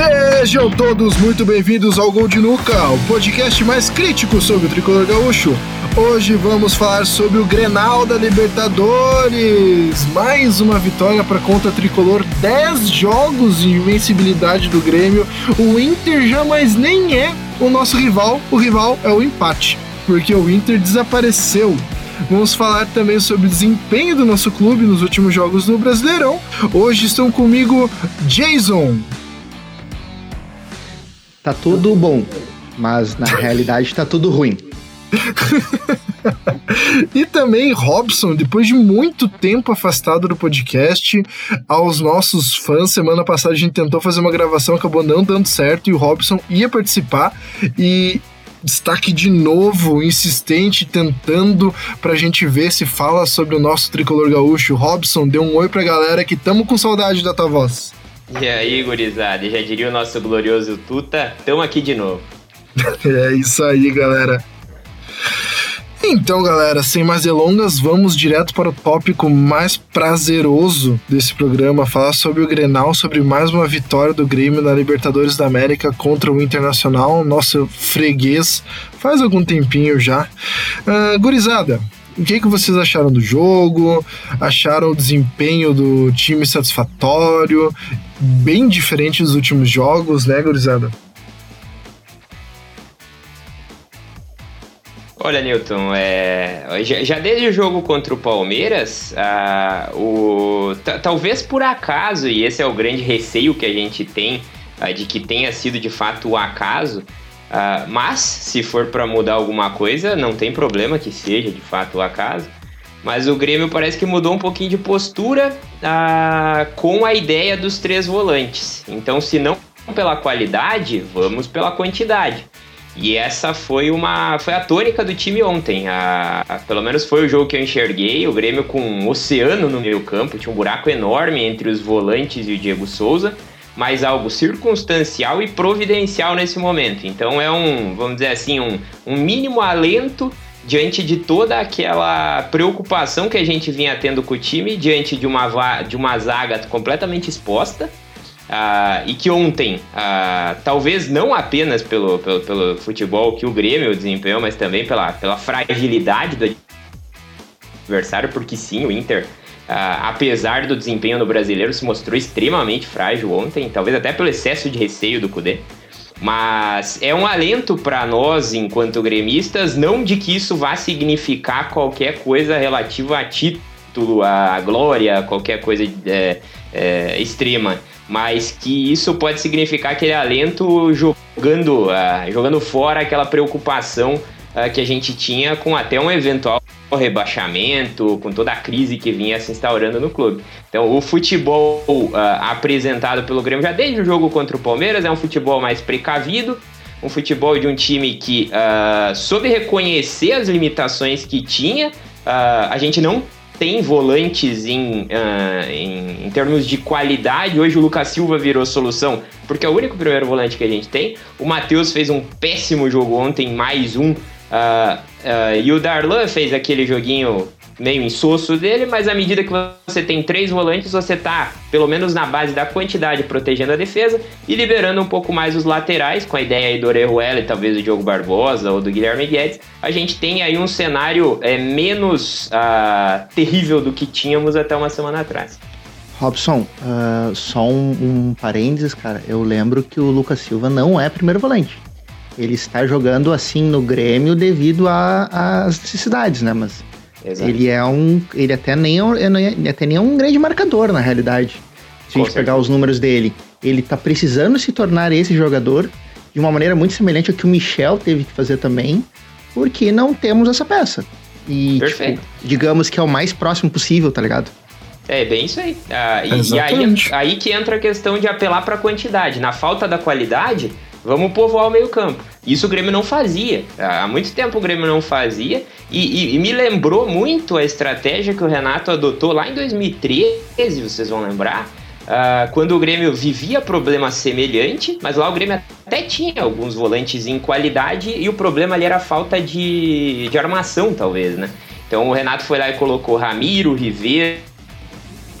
Sejam todos muito bem-vindos ao Gol de Nuca, o podcast mais crítico sobre o tricolor gaúcho. Hoje vamos falar sobre o Grenal da Libertadores. Mais uma vitória para conta tricolor, 10 jogos de invencibilidade do Grêmio. O Inter já mais nem é o nosso rival, o rival é o empate, porque o Inter desapareceu. Vamos falar também sobre o desempenho do nosso clube nos últimos jogos do Brasileirão. Hoje estão comigo Jason. Tá tudo bom, mas na realidade tá tudo ruim. e também Robson, depois de muito tempo afastado do podcast, aos nossos fãs, semana passada a gente tentou fazer uma gravação, acabou não dando certo e o Robson ia participar e destaque de novo, insistente, tentando pra gente ver se fala sobre o nosso tricolor gaúcho. Robson, dê um oi pra galera que tamo com saudade da tua voz. E aí, gurizada, já diria o nosso glorioso Tuta, tamo aqui de novo. é isso aí, galera. Então, galera, sem mais delongas, vamos direto para o tópico mais prazeroso desse programa, falar sobre o Grenal, sobre mais uma vitória do Grêmio na Libertadores da América contra o Internacional, nosso freguês, faz algum tempinho já. Uh, gurizada, o que, que vocês acharam do jogo? Acharam o desempenho do time satisfatório? Bem diferente dos últimos jogos, né, gurizada? Olha, Newton, é, já, já, desde o jogo contra o Palmeiras, ah, o, talvez por acaso, e esse é o grande receio que a gente tem ah, de que tenha sido de fato o acaso, ah, mas se for para mudar alguma coisa, não tem problema que seja de fato o acaso. Mas o Grêmio parece que mudou um pouquinho de postura com a ideia dos três volantes. Então, se não pela qualidade, vamos pela quantidade. E essa foi uma foi a tônica do time ontem. A, a, pelo menos foi o jogo que eu enxerguei. O Grêmio com um oceano no meio campo, tinha um buraco enorme entre os volantes e o Diego Souza, mas algo circunstancial e providencial nesse momento. Então é um, vamos dizer assim, um, um mínimo alento diante de toda aquela preocupação que a gente vinha tendo com o time, diante de uma, de uma zaga completamente exposta Uh, e que ontem, uh, talvez não apenas pelo, pelo, pelo, futebol que o Grêmio desempenhou, mas também pela, pela fragilidade do adversário, porque sim, o Inter, uh, apesar do desempenho no brasileiro, se mostrou extremamente frágil ontem, talvez até pelo excesso de receio do Cudê. Mas é um alento para nós, enquanto gremistas, não de que isso vá significar qualquer coisa relativa a título, a glória, qualquer coisa é, é, extrema. Mas que isso pode significar aquele alento jogando, uh, jogando fora aquela preocupação uh, que a gente tinha com até um eventual rebaixamento, com toda a crise que vinha se instaurando no clube. Então, o futebol uh, apresentado pelo Grêmio já desde o jogo contra o Palmeiras é um futebol mais precavido, um futebol de um time que soube reconhecer as limitações que tinha. a gente não tem volantes em, uh, em, em, termos de qualidade. Hoje o Lucas Silva virou solução, porque é o único primeiro volante que a gente tem. O Matheus fez um péssimo jogo ontem, mais um. Uh, uh, e o Darlan fez aquele joguinho meio insosso dele, mas à medida que você tem três volantes, você tá, pelo menos na base da quantidade, protegendo a defesa e liberando um pouco mais os laterais, com a ideia aí do Orejuela e talvez do Diogo Barbosa ou do Guilherme Guedes, a gente tem aí um cenário é, menos uh, terrível do que tínhamos até uma semana atrás. Robson, uh, só um, um parênteses, cara. Eu lembro que o Lucas Silva não é primeiro volante. Ele está jogando assim no Grêmio devido às necessidades, né? Mas Exato. Ele é um. Ele até nem é, ele até nem é um grande marcador, na realidade. Se Com a gente certeza. pegar os números dele. Ele tá precisando se tornar esse jogador de uma maneira muito semelhante ao que o Michel teve que fazer também, porque não temos essa peça. E, tipo, digamos que é o mais próximo possível, tá ligado? É bem isso aí. Ah, e, e aí, aí que entra a questão de apelar para quantidade. Na falta da qualidade, vamos povoar o meio-campo. Isso o Grêmio não fazia. Há muito tempo o Grêmio não fazia. E, e, e, me lembrou muito a estratégia que o Renato adotou lá em 2013, vocês vão lembrar. Uh, quando o Grêmio vivia problema semelhante, mas lá o Grêmio até tinha alguns volantes em qualidade e o problema ali era a falta de, de armação, talvez, né? Então o Renato foi lá e colocou Ramiro, Ribeiro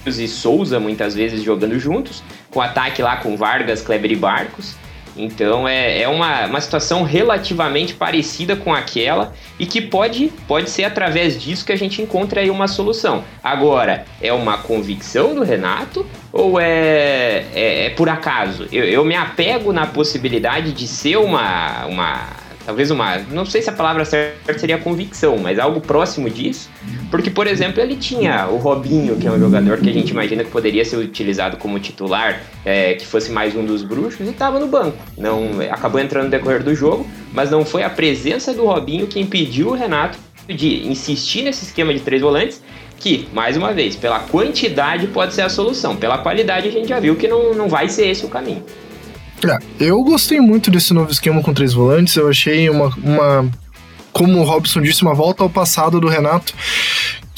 e Souza muitas vezes jogando juntos com ataque lá com Vargas, Kleber e Barcos. Então é, é uma, uma situação relativamente parecida com aquela e que pode, pode ser através disso que a gente encontra aí uma solução. Agora, é uma convicção do Renato ou é, é, é por acaso? Eu, eu me apego na possibilidade de ser uma, uma talvez uma, não sei se a palavra certa seria convicção, mas algo próximo disso, porque por exemplo ele tinha o Robinho, que é um jogador que a gente imagina que poderia ser utilizado como titular, é, que fosse mais um dos bruxos e estava no banco, não acabou entrando no decorrer do jogo, mas não foi a presença do Robinho que impediu o Renato de insistir nesse esquema de três volantes que, mais uma vez, pela quantidade pode ser a solução, pela qualidade a gente já viu que não, não vai ser esse o caminho. É, eu gostei muito desse novo esquema com três volantes. Eu achei uma, uma, como o Robson disse, uma volta ao passado do Renato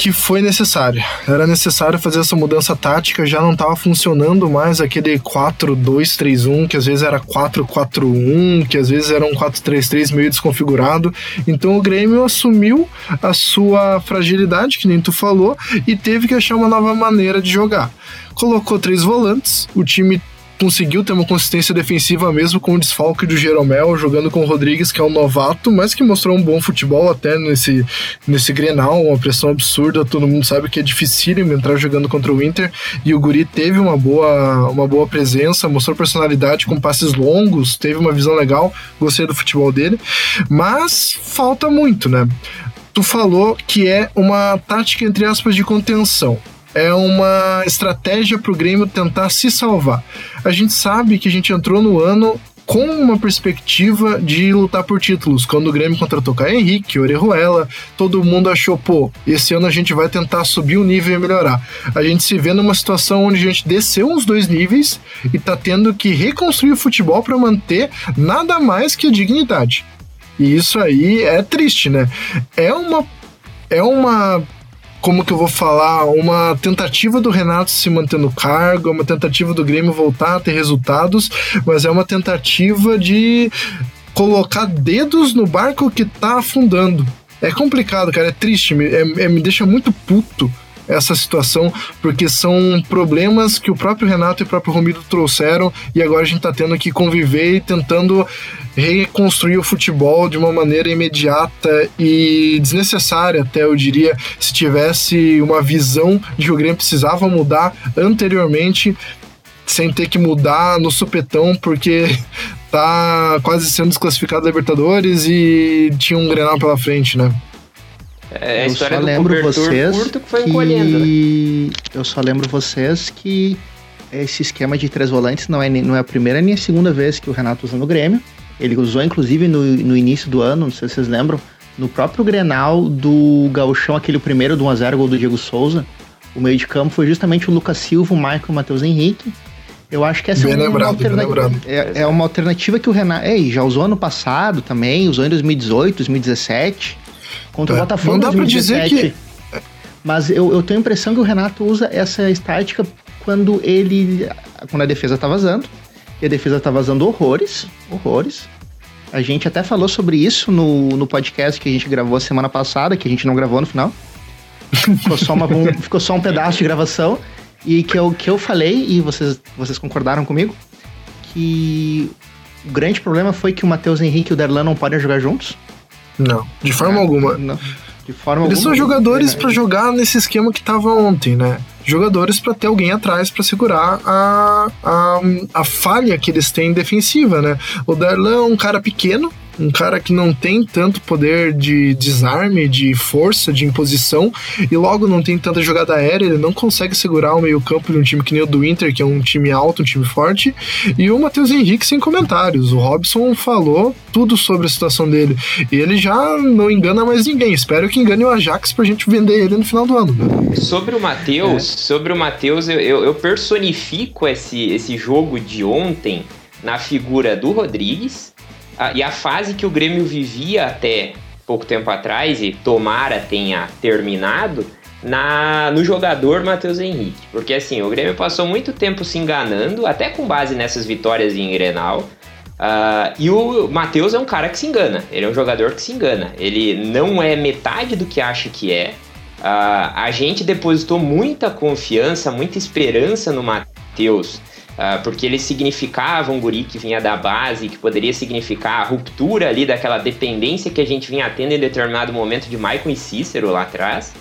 que foi necessária. Era necessário fazer essa mudança tática, já não estava funcionando mais aquele 4-2-3-1, que às vezes era 4-4-1, que às vezes era um 4-3-3 meio desconfigurado. Então o Grêmio assumiu a sua fragilidade, que nem tu falou, e teve que achar uma nova maneira de jogar. Colocou três volantes, o time conseguiu ter uma consistência defensiva mesmo com o desfalque do Jeromel, jogando com o Rodrigues, que é um novato, mas que mostrou um bom futebol até nesse, nesse Grenal, uma pressão absurda, todo mundo sabe que é difícil entrar jogando contra o Inter, e o Guri teve uma boa, uma boa presença, mostrou personalidade com passes longos, teve uma visão legal, gostei do futebol dele, mas falta muito, né? Tu falou que é uma tática, entre aspas, de contenção é uma estratégia para o Grêmio tentar se salvar. A gente sabe que a gente entrou no ano com uma perspectiva de lutar por títulos. Quando o Grêmio contratou Caio Henrique, Orejuela, todo mundo achou, pô, esse ano a gente vai tentar subir o nível e melhorar. A gente se vê numa situação onde a gente desceu uns dois níveis e tá tendo que reconstruir o futebol para manter nada mais que a dignidade. E isso aí é triste, né? É uma é uma como que eu vou falar, uma tentativa do Renato se manter no cargo, uma tentativa do Grêmio voltar a ter resultados, mas é uma tentativa de colocar dedos no barco que tá afundando. É complicado, cara, é triste, é, é, me deixa muito puto essa situação, porque são problemas que o próprio Renato e o próprio Romildo trouxeram e agora a gente está tendo que conviver e tentando reconstruir o futebol de uma maneira imediata e desnecessária, até eu diria, se tivesse uma visão de que o Grêmio precisava mudar anteriormente sem ter que mudar no supetão, porque tá quase sendo desclassificado da Libertadores e tinha um Grenal pela frente, né? É a eu história só do lembro vocês curto que foi que... encolhendo. Né? Eu só lembro vocês que esse esquema de três volantes não é, não é a primeira nem a segunda vez que o Renato usa no Grêmio. Ele usou inclusive no, no início do ano, não sei se vocês lembram, no próprio Grenal do Gauchão, aquele primeiro do 1x0 gol do Diego Souza. O meio de campo foi justamente o Lucas Silva, o Michael e o Matheus Henrique. Eu acho que essa bem é, uma lembrado, alternativa, é, é, uma alternativa que o Renato. É, já usou ano passado também, usou em 2018, 2017 contra é. o Botafogo. Não dá pra dizer que. Mas eu, eu tenho a impressão que o Renato usa essa estática quando ele. Quando a defesa tá vazando. E a defesa tá vazando horrores. Horrores. A gente até falou sobre isso no, no podcast que a gente gravou semana passada, que a gente não gravou no final. Ficou só, uma, um, ficou só um pedaço de gravação. E que eu, que eu falei, e vocês, vocês concordaram comigo, que o grande problema foi que o Matheus Henrique e o Derlan não podem jogar juntos. Não, de forma é, alguma. Não. De forma Eles alguma. são jogadores é, para jogar nesse esquema que tava ontem, né? Jogadores para ter alguém atrás para segurar a, a, a falha que eles têm defensiva, né? O Darlan é um cara pequeno, um cara que não tem tanto poder de desarme, de força, de imposição, e logo não tem tanta jogada aérea, ele não consegue segurar o meio-campo de um time que nem o do Inter, que é um time alto, um time forte, e o Matheus Henrique sem comentários. O Robson falou tudo sobre a situação dele, e ele já não engana mais ninguém. Espero que engane o Ajax pra gente vender ele no final do ano. Sobre o Matheus, é. sobre o Matheus, eu, eu, eu personifico esse, esse jogo de ontem na figura do Rodrigues, a, e a fase que o Grêmio vivia até pouco tempo atrás, e tomara tenha terminado, na, no jogador Matheus Henrique. Porque assim, o Grêmio passou muito tempo se enganando, até com base nessas vitórias em Grenal. Uh, e o Matheus é um cara que se engana, ele é um jogador que se engana. Ele não é metade do que acha que é. Uh, a gente depositou muita confiança, muita esperança no Matheus porque ele significava um guri que vinha da base, que poderia significar a ruptura ali daquela dependência que a gente vinha tendo em determinado momento de Maicon e Cícero lá atrás.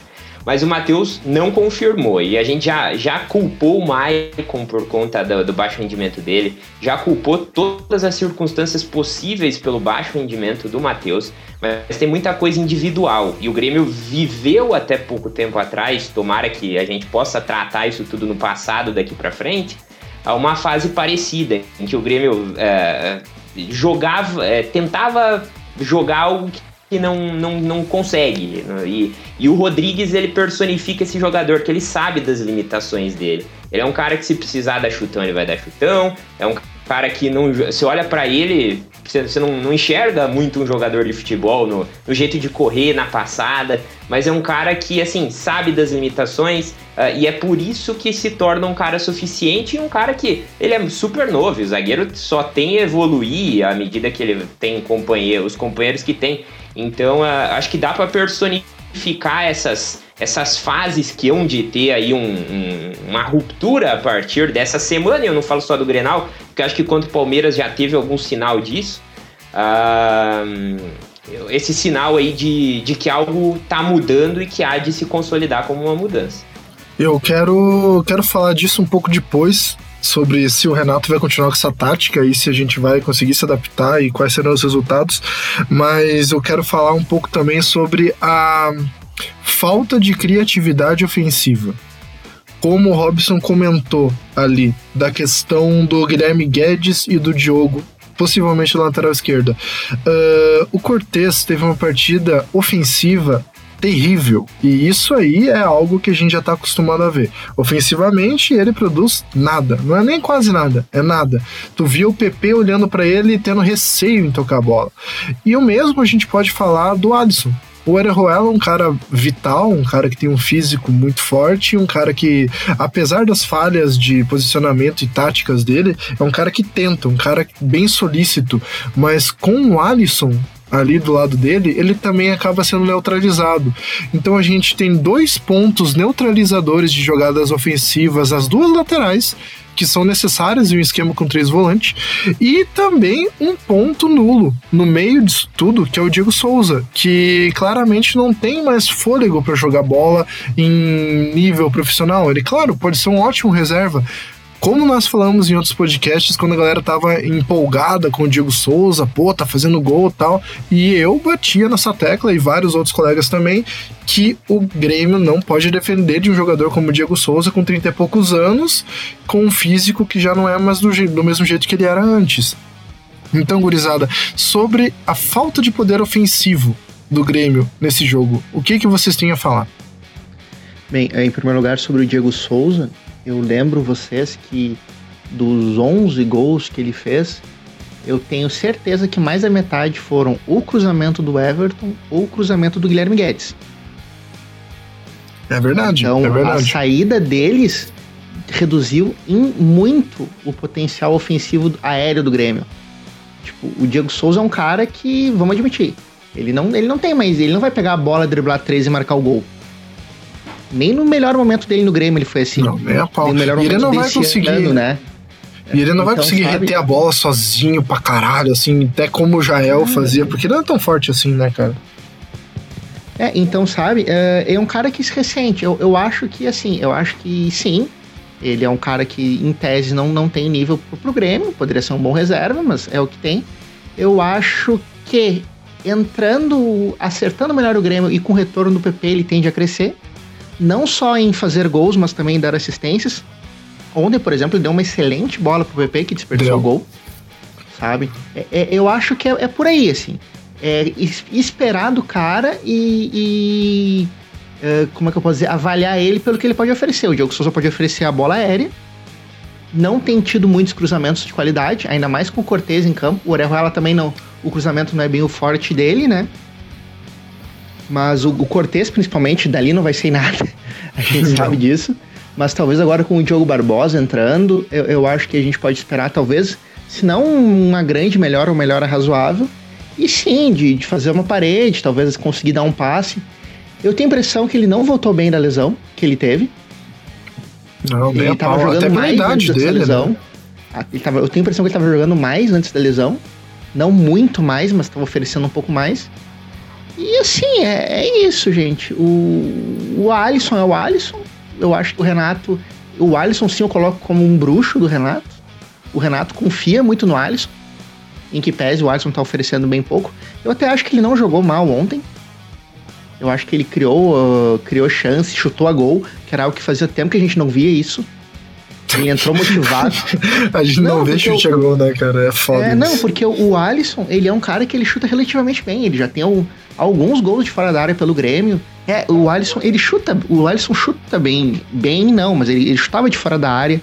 Mas o Matheus não confirmou e a gente já, já culpou o Maicon por conta do, do, baixo rendimento dele, já culpou todas as circunstâncias possíveis pelo baixo rendimento do Matheus, mas tem muita coisa individual e o Grêmio viveu até pouco tempo atrás, tomara que a gente possa tratar isso tudo no passado daqui para frente, a uma fase parecida, em que o Grêmio é, jogava, é, tentava jogar algo que não, não, não consegue. E, e o Rodrigues, ele personifica esse jogador, que ele sabe das limitações dele. Ele é um cara que se precisar dar chutão, ele vai dar chutão. É um cara que não. Você olha para ele, você, não, não, enxerga muito um jogador de futebol no, no, jeito de correr, na passada, mas é um cara que, assim, sabe das limitações uh, e é por isso que se torna um cara suficiente e um cara que ele é super novo. O zagueiro só tem a evoluir à medida que ele tem companheiro, os companheiros que tem. Então, uh, acho que dá para personificar essas essas fases que hão de ter aí um, um, uma ruptura a partir dessa semana, eu não falo só do Grenal, porque acho que contra o Palmeiras já teve algum sinal disso. Uh, esse sinal aí de, de que algo está mudando e que há de se consolidar como uma mudança. Eu quero, quero falar disso um pouco depois, sobre se o Renato vai continuar com essa tática e se a gente vai conseguir se adaptar e quais serão os resultados, mas eu quero falar um pouco também sobre a falta de criatividade ofensiva. Como o Robson comentou ali, da questão do Guilherme Guedes e do Diogo, possivelmente lateral esquerda. Uh, o Cortez teve uma partida ofensiva terrível. E isso aí é algo que a gente já está acostumado a ver. Ofensivamente, ele produz nada. Não é nem quase nada, é nada. Tu viu o PP olhando para ele e tendo receio em tocar a bola. E o mesmo a gente pode falar do Alisson. O Orejuela é um cara vital, um cara que tem um físico muito forte, um cara que, apesar das falhas de posicionamento e táticas dele, é um cara que tenta, um cara bem solícito, mas com o Alisson ali do lado dele, ele também acaba sendo neutralizado. Então a gente tem dois pontos neutralizadores de jogadas ofensivas, as duas laterais, que são necessárias em um esquema com três volantes, e também um ponto nulo no meio disso tudo, que é o Diego Souza, que claramente não tem mais fôlego para jogar bola em nível profissional. Ele, claro, pode ser um ótimo reserva, como nós falamos em outros podcasts, quando a galera tava empolgada com o Diego Souza, pô, tá fazendo gol e tal, e eu batia nessa tecla e vários outros colegas também, que o Grêmio não pode defender de um jogador como o Diego Souza com 30 e poucos anos, com um físico que já não é mais do, do mesmo jeito que ele era antes. Então, gurizada, sobre a falta de poder ofensivo do Grêmio nesse jogo, o que, que vocês têm a falar? Bem, em primeiro lugar, sobre o Diego Souza, eu lembro vocês que dos 11 gols que ele fez, eu tenho certeza que mais da metade foram o cruzamento do Everton ou o cruzamento do Guilherme Guedes. É verdade. Então, é verdade. a saída deles reduziu em muito o potencial ofensivo aéreo do Grêmio. Tipo, o Diego Souza é um cara que, vamos admitir, ele não, ele não tem mais, ele não vai pegar a bola, driblar três e marcar o gol. Nem no melhor momento dele no Grêmio ele foi assim. Não, nem a pau. E ele não vai conseguir. Ano, né? E ele não vai então, conseguir sabe... reter a bola sozinho pra caralho, assim, até como o Jael ah, fazia, porque não é tão forte assim, né, cara? É, então, sabe, é, é um cara que se ressente. Eu, eu acho que, assim, eu acho que sim, ele é um cara que, em tese, não, não tem nível pro, pro Grêmio, poderia ser um bom reserva, mas é o que tem. Eu acho que entrando, acertando melhor o Grêmio e com o retorno do PP, ele tende a crescer não só em fazer gols, mas também em dar assistências. Ontem, por exemplo, ele deu uma excelente bola pro PP que desperdiçou o gol. Sabe? É, é, eu acho que é, é, por aí, assim. É esperar do cara e, e é, como é que eu posso dizer? Avaliar ele pelo que ele pode oferecer. O Diogo Souza pode oferecer a bola aérea. Não tem tido muitos cruzamentos de qualidade, ainda mais com o Cortez em campo. O Orejuela também não. O cruzamento não é bem o forte dele, né? Mas o, o Cortez, principalmente, dali não vai ser nada. A gente sabe disso. Mas talvez agora com o Diogo Barbosa entrando, eu, eu acho que a gente pode esperar, talvez, se não uma grande melhora, uma melhora razoável. E sim, de, de fazer uma parede, talvez conseguir dar um passe. Eu tenho a impressão que ele não voltou bem da lesão que ele teve. Não, ele tava jogando mais idade dele, lesão. Né? Ele tava, eu tenho a impressão que ele estava jogando mais antes da lesão. Não muito mais, mas estava oferecendo um pouco mais. E assim, é, é, isso, gente. O, o Alisson é o Alisson. Eu acho que o Renato. O Alisson, sim, eu coloco como um bruxo do Renato. O Renato confia muito no Alisson. Em que pese o Alisson tá oferecendo bem pouco. Eu até acho que ele não jogou mal ontem. Eu acho que ele criou, uh, criou chance, chutou a gol, que era algo que fazia tempo que a gente não via isso. Ele entrou motivado. a gente não, não vê chute a gol, né, cara? É foda. É, não, porque o, Alisson, ele é um cara que ele chuta relativamente bem. Ele já tem um, alguns gols de fora da área pelo Grêmio. É, o Alisson, ele chuta, o Alisson chuta bem, bem não, mas ele, ele chutava de fora da área.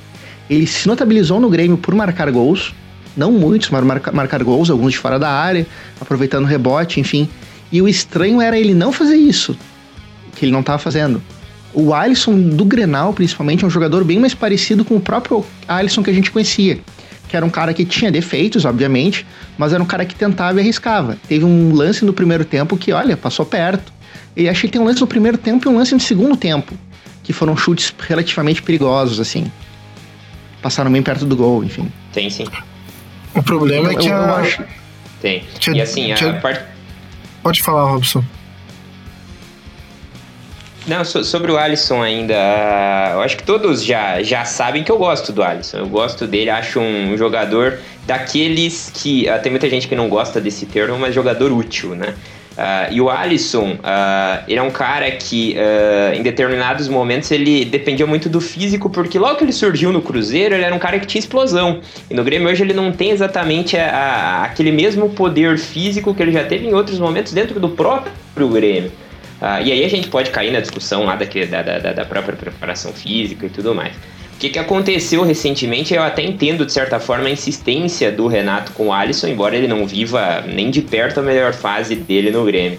Ele se notabilizou no Grêmio por marcar gols. Não muitos, mas marcar, marcar gols, alguns de fora da área, aproveitando o rebote, enfim. E o estranho era ele não fazer isso, que ele não estava fazendo. O Alisson do Grenal, principalmente, é um jogador bem mais parecido com o próprio Alisson que a gente conhecia. Que era um cara que tinha defeitos, obviamente, mas era um cara que tentava e arriscava. Teve um lance no primeiro tempo que, olha, passou perto. E achei que tem um lance no primeiro tempo e um lance no segundo tempo, que foram chutes relativamente perigosos, assim. Passaram bem perto do gol, enfim. Tem sim. O problema eu, é que eu, a... eu acho. Tem. e assim, a parte Pode falar, Robson. Não, sobre o Alisson ainda, eu acho que todos já, já sabem que eu gosto do Alisson. Eu gosto dele, acho um jogador daqueles que. Uh, tem muita gente que não gosta desse termo, mas jogador útil, né? Uh, e o Alisson, uh, ele é um cara que uh, em determinados momentos ele dependia muito do físico, porque logo que ele surgiu no Cruzeiro, ele era um cara que tinha explosão. E no Grêmio hoje ele não tem exatamente a, a, aquele mesmo poder físico que ele já teve em outros momentos dentro do próprio Grêmio. E aí a gente pode cair na discussão lá da, da, da própria preparação física e tudo mais. O que, que aconteceu recentemente, eu até entendo de certa forma a insistência do Renato com o Alisson, embora ele não viva nem de perto a melhor fase dele no Grêmio.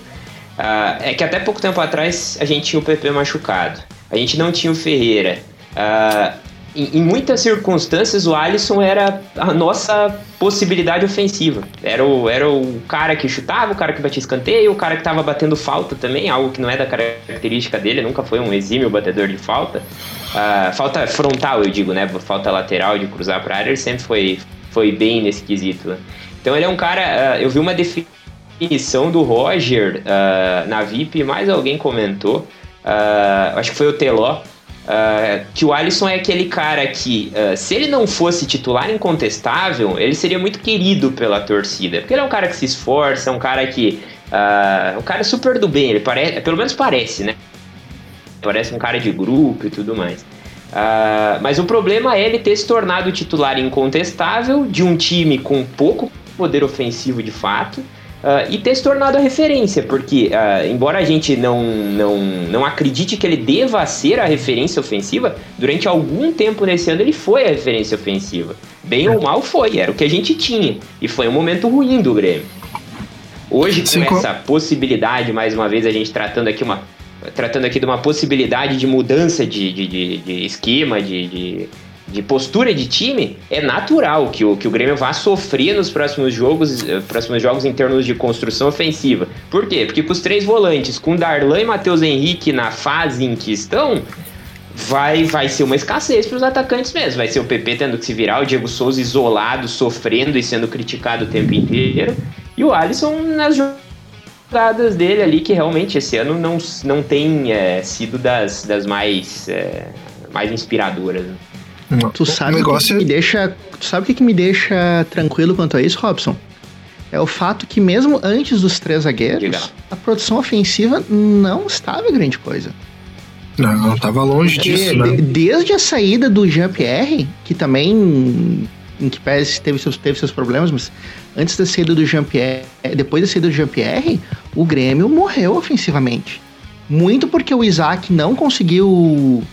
Uh, é que até pouco tempo atrás a gente tinha o PP machucado, a gente não tinha o Ferreira. Uh, em, em, muitas circunstâncias o Alisson era a nossa possibilidade ofensiva. Era o, era o cara que chutava, o cara que batia escanteio, o cara que estava batendo falta também, algo que não é da característica dele, nunca foi um exímio batedor de falta. Uh, falta frontal, eu digo, né? Falta lateral de cruzar para área, ele sempre foi, foi bem nesse quesito. Né? Então ele é um cara. Uh, eu vi uma definição do Roger uh, na VIP, mais alguém comentou. acho que foi o Teló. Que o Alisson é aquele cara que, se ele não fosse titular incontestável, ele seria muito querido pela torcida. Porque ele é um cara que se esforça, um cara que. um cara super do bem, ele parece, pelo menos parece, né? parece um cara de grupo e tudo mais. Uh, mas o problema é ele ter se tornado titular incontestável de um time com pouco poder ofensivo de fato. Uh, e ter se tornado a referência, porque uh, embora a gente não, não, não acredite que ele deva ser a referência ofensiva, durante algum tempo nesse ano ele foi a referência ofensiva. Bem ou mal foi, era o que a gente tinha. E foi um momento ruim do Grêmio. Hoje, com Sim, essa possibilidade, mais uma vez, a gente tratando aqui uma tratando aqui de uma possibilidade de mudança de, de, de, de esquema, de, de, de, postura de time, é natural que o, que o Grêmio vá sofrer nos próximos jogos, eh, próximos jogos em termos de construção ofensiva. Por quê? Porque com os três volantes, com Darlan e Matheus Henrique na fase em que estão, vai, vai ser uma escassez para os atacantes mesmo. Vai ser o PP tendo que se virar, o Diego Souza isolado, sofrendo e sendo criticado o tempo inteiro, e o Alisson nas jogadas dele ali que realmente esse ano não, não tem é, sido das, das mais, é, mais inspiradoras. Não. Tu sabe o negócio que, que me deixa, tu sabe o que, que me deixa tranquilo quanto a isso, Robson? É o fato que mesmo antes dos três zagueiros, Diga. a produção ofensiva não estava grande coisa. Não, não estava longe Porque disso, né? Desde a saída do Jean-Pierre, que também em que pese teve seus, teve seus problemas, mas antes da saída do Jean-Pierre, depois da saída do Jean-Pierre, o Grêmio morreu ofensivamente. Muito porque o Isaac não conseguiu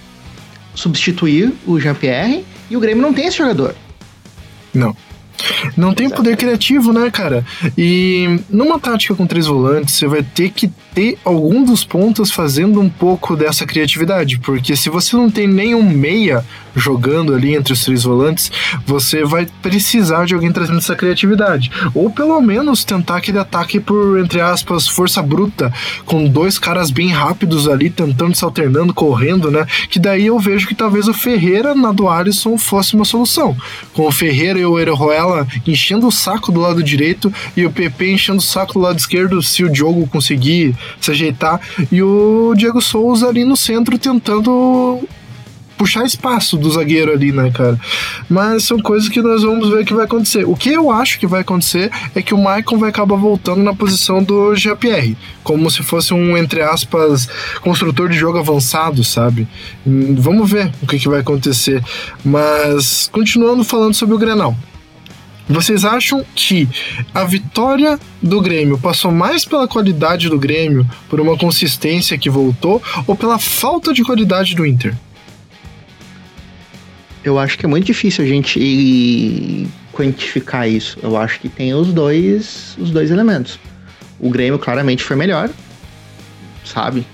substituir o Jean-Pierre e o Grêmio não tem esse jogador. Não. Não tem poder criativo, né, cara? E numa tática com três volantes, você vai ter que ter algum dos pontos fazendo um pouco dessa criatividade, porque se você não tem nenhum meia jogando ali entre os três volantes, você vai precisar de alguém trazendo essa criatividade, ou pelo menos tentar aquele ataque por entre aspas força bruta, com dois caras bem rápidos ali tentando se alternando, correndo, né? Que daí eu vejo que talvez o Ferreira na do Alisson fosse uma solução, com o Ferreira e o Eroela enchendo o saco do lado direito e o PP enchendo o saco do lado esquerdo se o Diogo conseguir se ajeitar. E o Diego Souza ali no centro tentando puxar espaço do zagueiro ali, né, cara? Mas são coisas que nós vamos ver que vai acontecer. O que eu acho que vai acontecer é que o Maicon vai acabar voltando na posição do GPR, como se fosse um, entre aspas, construtor de jogo avançado, sabe? Hum, vamos ver o que, que vai acontecer. Mas, continuando falando sobre o Grenal. Vocês acham que a vitória do Grêmio passou mais pela qualidade do Grêmio, por uma consistência que voltou, ou pela falta de qualidade do Inter? Eu acho que é muito difícil a gente quantificar isso. Eu acho que tem os dois, os dois elementos. O Grêmio claramente foi melhor, sabe?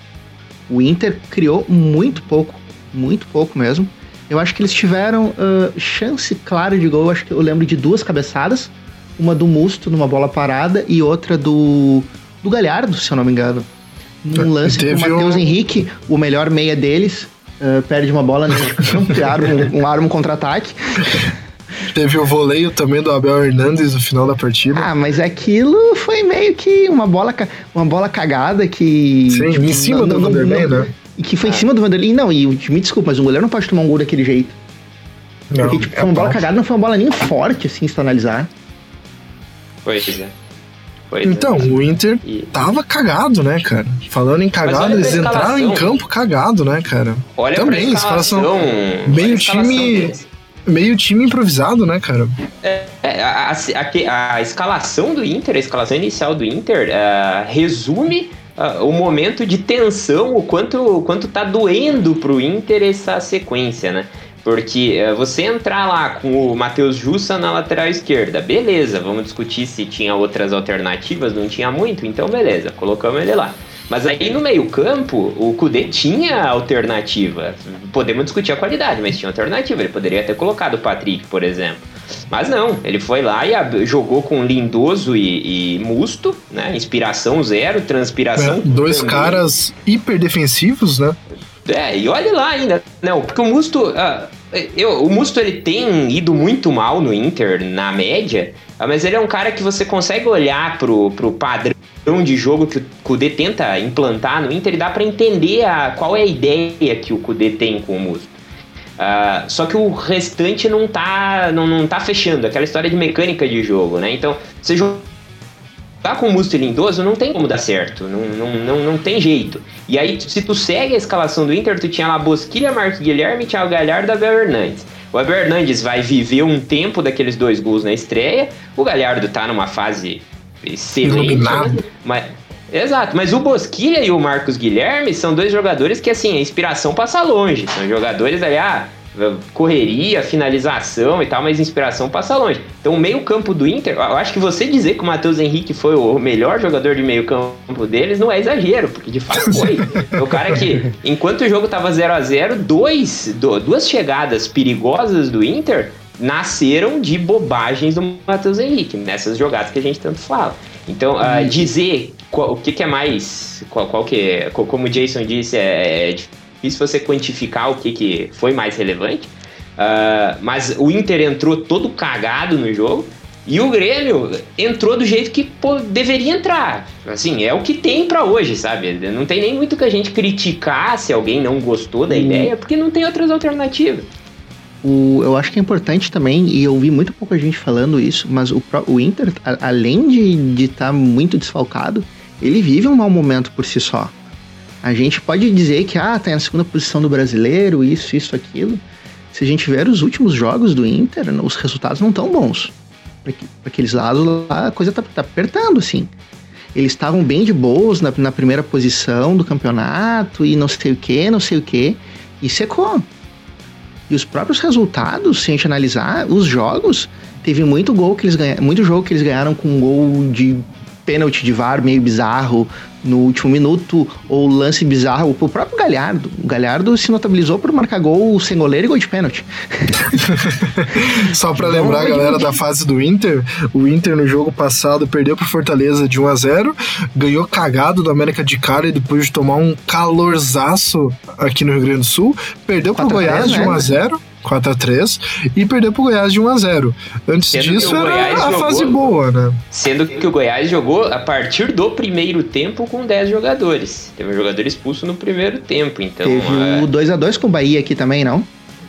O Inter criou muito pouco, muito pouco mesmo. Eu acho que eles tiveram uh, chance clara de gol. Acho que eu lembro de duas cabeçadas. Uma do Musto numa bola parada e outra do, do Galhardo, se eu não me engano. Num lance com o Matheus um... Henrique, o melhor meia deles, uh, perde uma bola no campo arma um, um, arma um contra-ataque. Teve o voleio também do Abel Hernandes no final da partida. Ah, mas aquilo foi meio que uma bola, uma bola cagada que. Sim, tipo, em cima não, do Vanderlei, né? E que foi em cima do Vanderlei. Não, e me desculpa, mas um goleiro não pode tomar um gol daquele jeito. Não, Porque, tipo, é foi uma bola cagada, não foi uma bola nem forte, assim, se tu analisar. Pois é. Pois então, é. o Inter e... tava cagado, né, cara? Falando em cagado, eles entraram em campo cagado, né, cara? Olha Também, escalação. Meio time. Deles. Meio time improvisado, né, cara? É, a, a, a, a, escalação do Inter, a escalação inicial do Inter, uh, resume uh, o momento de tensão, o quanto, o quanto tá doendo pro Inter essa sequência, né? Porque uh, você entrar lá com o Matheus Jussa na lateral esquerda, beleza, vamos discutir se tinha outras alternativas, não tinha muito, então beleza, colocamos ele lá. Mas aí no meio-campo, o Kudê tinha alternativa. Podemos discutir a qualidade, mas tinha alternativa. Ele poderia ter colocado o Patrick, por exemplo. Mas não, ele foi lá e jogou com Lindoso e, e Musto, né? Inspiração zero, transpiração. É, dois também. caras hiper defensivos, né? É, e olha lá ainda. Não, porque o Musto. Uh, eu, o Musto ele tem ido muito mal no Inter, na média, mas ele é um cara que você consegue olhar pro, pro padrão de jogo que o Kudê tenta implantar no Inter e dá para entender a, qual é a ideia que o Kudê tem com o Musto. Uh, só que o restante não tá, não, não tá fechando, aquela história de mecânica de jogo, né? Então, você jogar com o Musto lindoso não tem como dar certo, não, não, não, não tem jeito. E aí, se tu segue a escalação do Inter, tu tinha lá Bosquilha, Marcos Guilherme, Thiago Galhardo e Abel Hernandes. O Abel Hernandes vai viver um tempo daqueles dois gols na estreia, o Galhardo tá numa fase excelente, né? mas Exato, mas o Bosquilha e o Marcos Guilherme são dois jogadores que, assim, a inspiração passa longe. São jogadores ali, ah, correria, finalização e tal, mas inspiração passa longe. Então, o meio-campo do Inter, eu acho que você dizer que o Matheus Henrique foi o melhor jogador de meio-campo deles não é exagero, porque de fato foi. o cara que, enquanto o jogo tava 0 a 0 dois, duas chegadas perigosas do Inter nasceram de bobagens do Matheus Henrique, nessas jogadas que a gente tanto fala. Então, uh, dizer qual, o que, que, é mais. Qual, qual que é, como o Jason disse, é, é, difícil você quantificar o que, que foi mais relevante. Uh, mas o Inter entrou todo cagado no jogo. E o Grêmio entrou do jeito que pô, deveria entrar. Assim, é o que tem para hoje, sabe? Não tem nem muito que a gente criticar se alguém não gostou da hum. ideia, porque não tem outras alternativas. O, eu acho que é importante também, e eu vi muito pouca gente falando isso, mas o, o Inter, a, além de estar tá muito desfalcado, ele vive um mau momento por si só. A gente pode dizer que, ah, tá na segunda posição do brasileiro, isso, isso, aquilo. Se a gente ver os últimos jogos do Inter, os resultados não estão bons. Para aqueles lados lá, a coisa tá, tá apertando, assim. Eles estavam bem de boas na, na primeira posição do campeonato e não sei o que, não sei o que, e secou. E os próprios resultados, se a gente analisar, os jogos, teve muito gol que eles ganharam, muito jogo que eles ganharam com um gol de pênalti de VAR meio bizarro no último minuto, ou lance bizarro, o próprio Galhardo. O Galhardo se notabilizou por marcar gol sem goleiro e gol de pênalti. Só para lembrar, galera, da fase do Inter, o Inter no jogo passado perdeu pro Fortaleza de 1 a 0 ganhou cagado do América de cara e depois de tomar um calorzaço aqui no Rio Grande do Sul, perdeu pro Goiás 3, de 1 a 0 né? 4x3 e perdeu pro Goiás de 1x0. Antes sendo disso era a jogou, fase boa, né? Sendo que o Goiás jogou a partir do primeiro tempo com 10 jogadores. Teve um jogador expulso no primeiro tempo, então. Teve o 2x2 com o Bahia aqui também, não?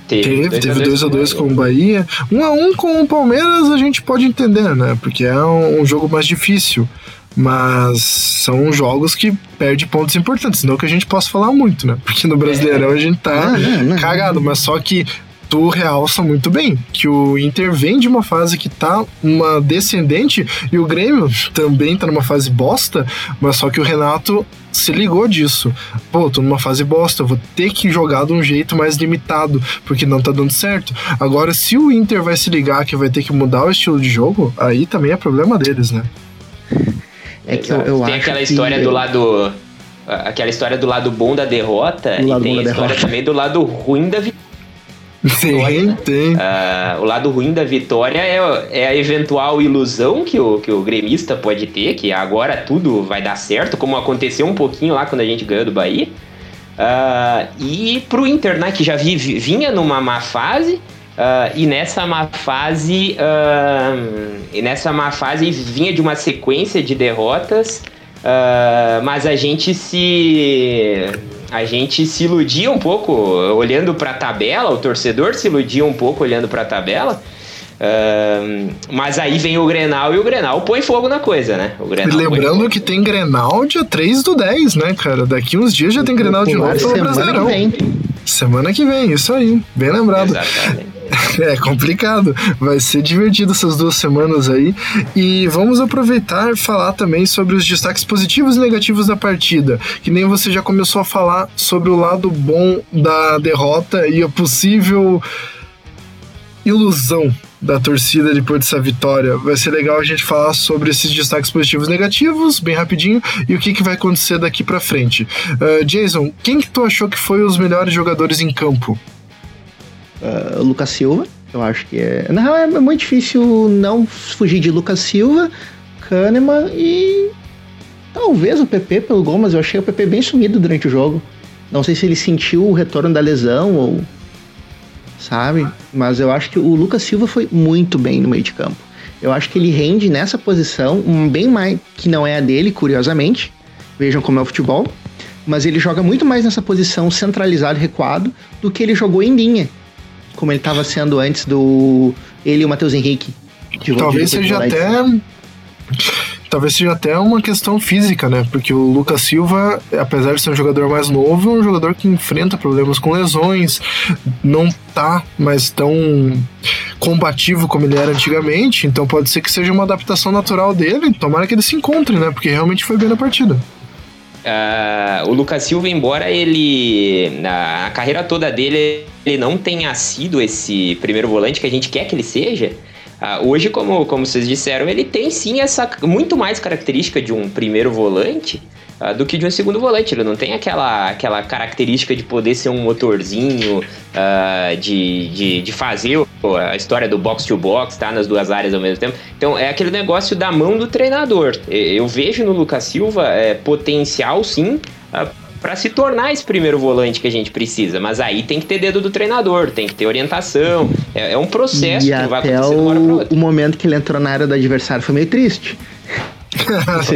Teve, teve 2x2 com o Bahia. 1x1 com o Palmeiras a gente pode entender, né? Porque é um, um jogo mais difícil. Mas são jogos que perde pontos importantes, não que a gente possa falar muito, né? Porque no Brasileirão a gente tá não, não, cagado, mas só que tu realça muito bem que o Inter vem de uma fase que tá uma descendente e o Grêmio também tá numa fase bosta, mas só que o Renato se ligou disso. Pô, tô numa fase bosta, vou ter que jogar de um jeito mais limitado, porque não tá dando certo. Agora, se o Inter vai se ligar que vai ter que mudar o estilo de jogo, aí também é problema deles, né? É que eu, eu Tem aquela história que... do lado. Aquela história do lado bom da derrota, e tem a história derrota. também do lado ruim da vitória Tem, tem. Uh, o lado ruim da vitória é, é, a eventual ilusão que o, que o gremista pode ter, que agora tudo vai dar certo, como aconteceu um pouquinho lá quando a gente ganhou do Bahia. Uh, e pro Inter, né, que já vi, vinha numa má fase, uh, e nessa má fase. e nessa má fase vinha de uma sequência de derrotas. mas a gente se a gente se iludia um pouco olhando para a tabela, o torcedor se iludia um pouco olhando para a tabela. Uh, mas aí vem o Grenal e o Grenal põe fogo na coisa, né? O Grenal lembrando que tem Grenal dia 3 do 10, né, cara? Daqui uns dias já tem Grenal de novo pelo Brasileirão. Que vem. Semana que vem, isso aí, bem lembrado. Exatamente. É complicado, vai ser divertido essas duas semanas aí. E vamos aproveitar falar também sobre os destaques positivos e negativos da partida. Que nem você já começou a falar sobre o lado bom da derrota e a possível ilusão da torcida depois dessa vitória. Vai ser legal a gente falar sobre esses destaques positivos e negativos, bem rapidinho, e o que, que vai acontecer daqui para frente. Uh, Jason, quem que tu achou que foi os melhores jogadores em campo? Uh, Lucas Silva. Eu acho que é. Na real, é muito difícil não fugir de Lucas Silva, Kahneman e. Talvez o PP pelo gol, mas eu achei o PP bem sumido durante o jogo. Não sei se ele sentiu o retorno da lesão ou. Sabe? Mas eu acho que o Lucas Silva foi muito bem no meio de campo. Eu acho que ele rende nessa posição, um bem mais que não é a dele, curiosamente. Vejam como é o futebol. Mas ele joga muito mais nessa posição centralizado, recuado, do que ele jogou em linha como ele estava sendo antes do. Ele e o Matheus Henrique. Talvez seja até. Talvez seja até uma questão física, né? Porque o Lucas Silva, apesar de ser um jogador mais novo, é um jogador que enfrenta problemas com lesões, não tá mais tão combativo como ele era antigamente, então pode ser que seja uma adaptação natural dele. Tomara que ele se encontre, né? Porque realmente foi bem na partida. Uh, o Lucas Silva, embora ele, na carreira toda dele, ele não tenha sido esse primeiro volante que a gente quer que ele seja, uh, hoje, como, como vocês disseram, ele tem sim essa muito mais característica de um primeiro volante uh, do que de um segundo volante. Ele não tem aquela, aquela característica de poder ser um motorzinho, uh, de, de, de fazer a história do box to box, tá? Nas duas áreas ao mesmo tempo. Então é aquele negócio da mão do treinador. Eu vejo no Lucas Silva é, potencial sim. Uh, para se tornar esse primeiro volante que a gente precisa. Mas aí tem que ter dedo do treinador, tem que ter orientação. É, é um processo e que vai acontecer de uma hora pra outra. O momento que ele entrou na área do adversário foi meio triste.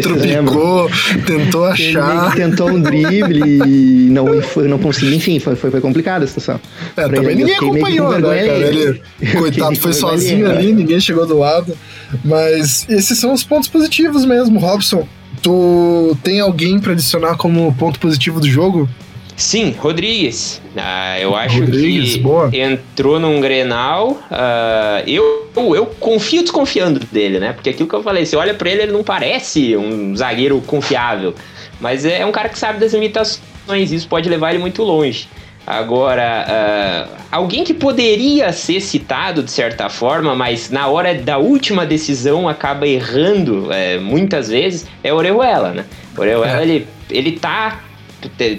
Trupicou, tentou achar. Ele tentou um drible e não, foi, não conseguiu. Enfim, foi, foi, foi complicada a situação. É, também ninguém acompanhou, né, cara? Ele, coitado, foi sozinho ali, ninguém chegou do lado. Mas esses são os pontos positivos mesmo, Robson. Tu tem alguém para adicionar como ponto positivo do jogo? Sim, Rodrigues. Ah, eu acho Rodrigues, que boa. entrou num Grenal. Uh, eu, eu, eu, confio desconfiando dele, né? Porque aquilo que eu falei, você olha para ele, ele não parece um zagueiro confiável. Mas é um cara que sabe das limitações, isso pode levar ele muito longe. Agora, uh, alguém que poderia ser citado de certa forma, mas na hora da última decisão acaba errando é, muitas vezes, é o Orejuela, né? Orejuela, é. ele, ele tá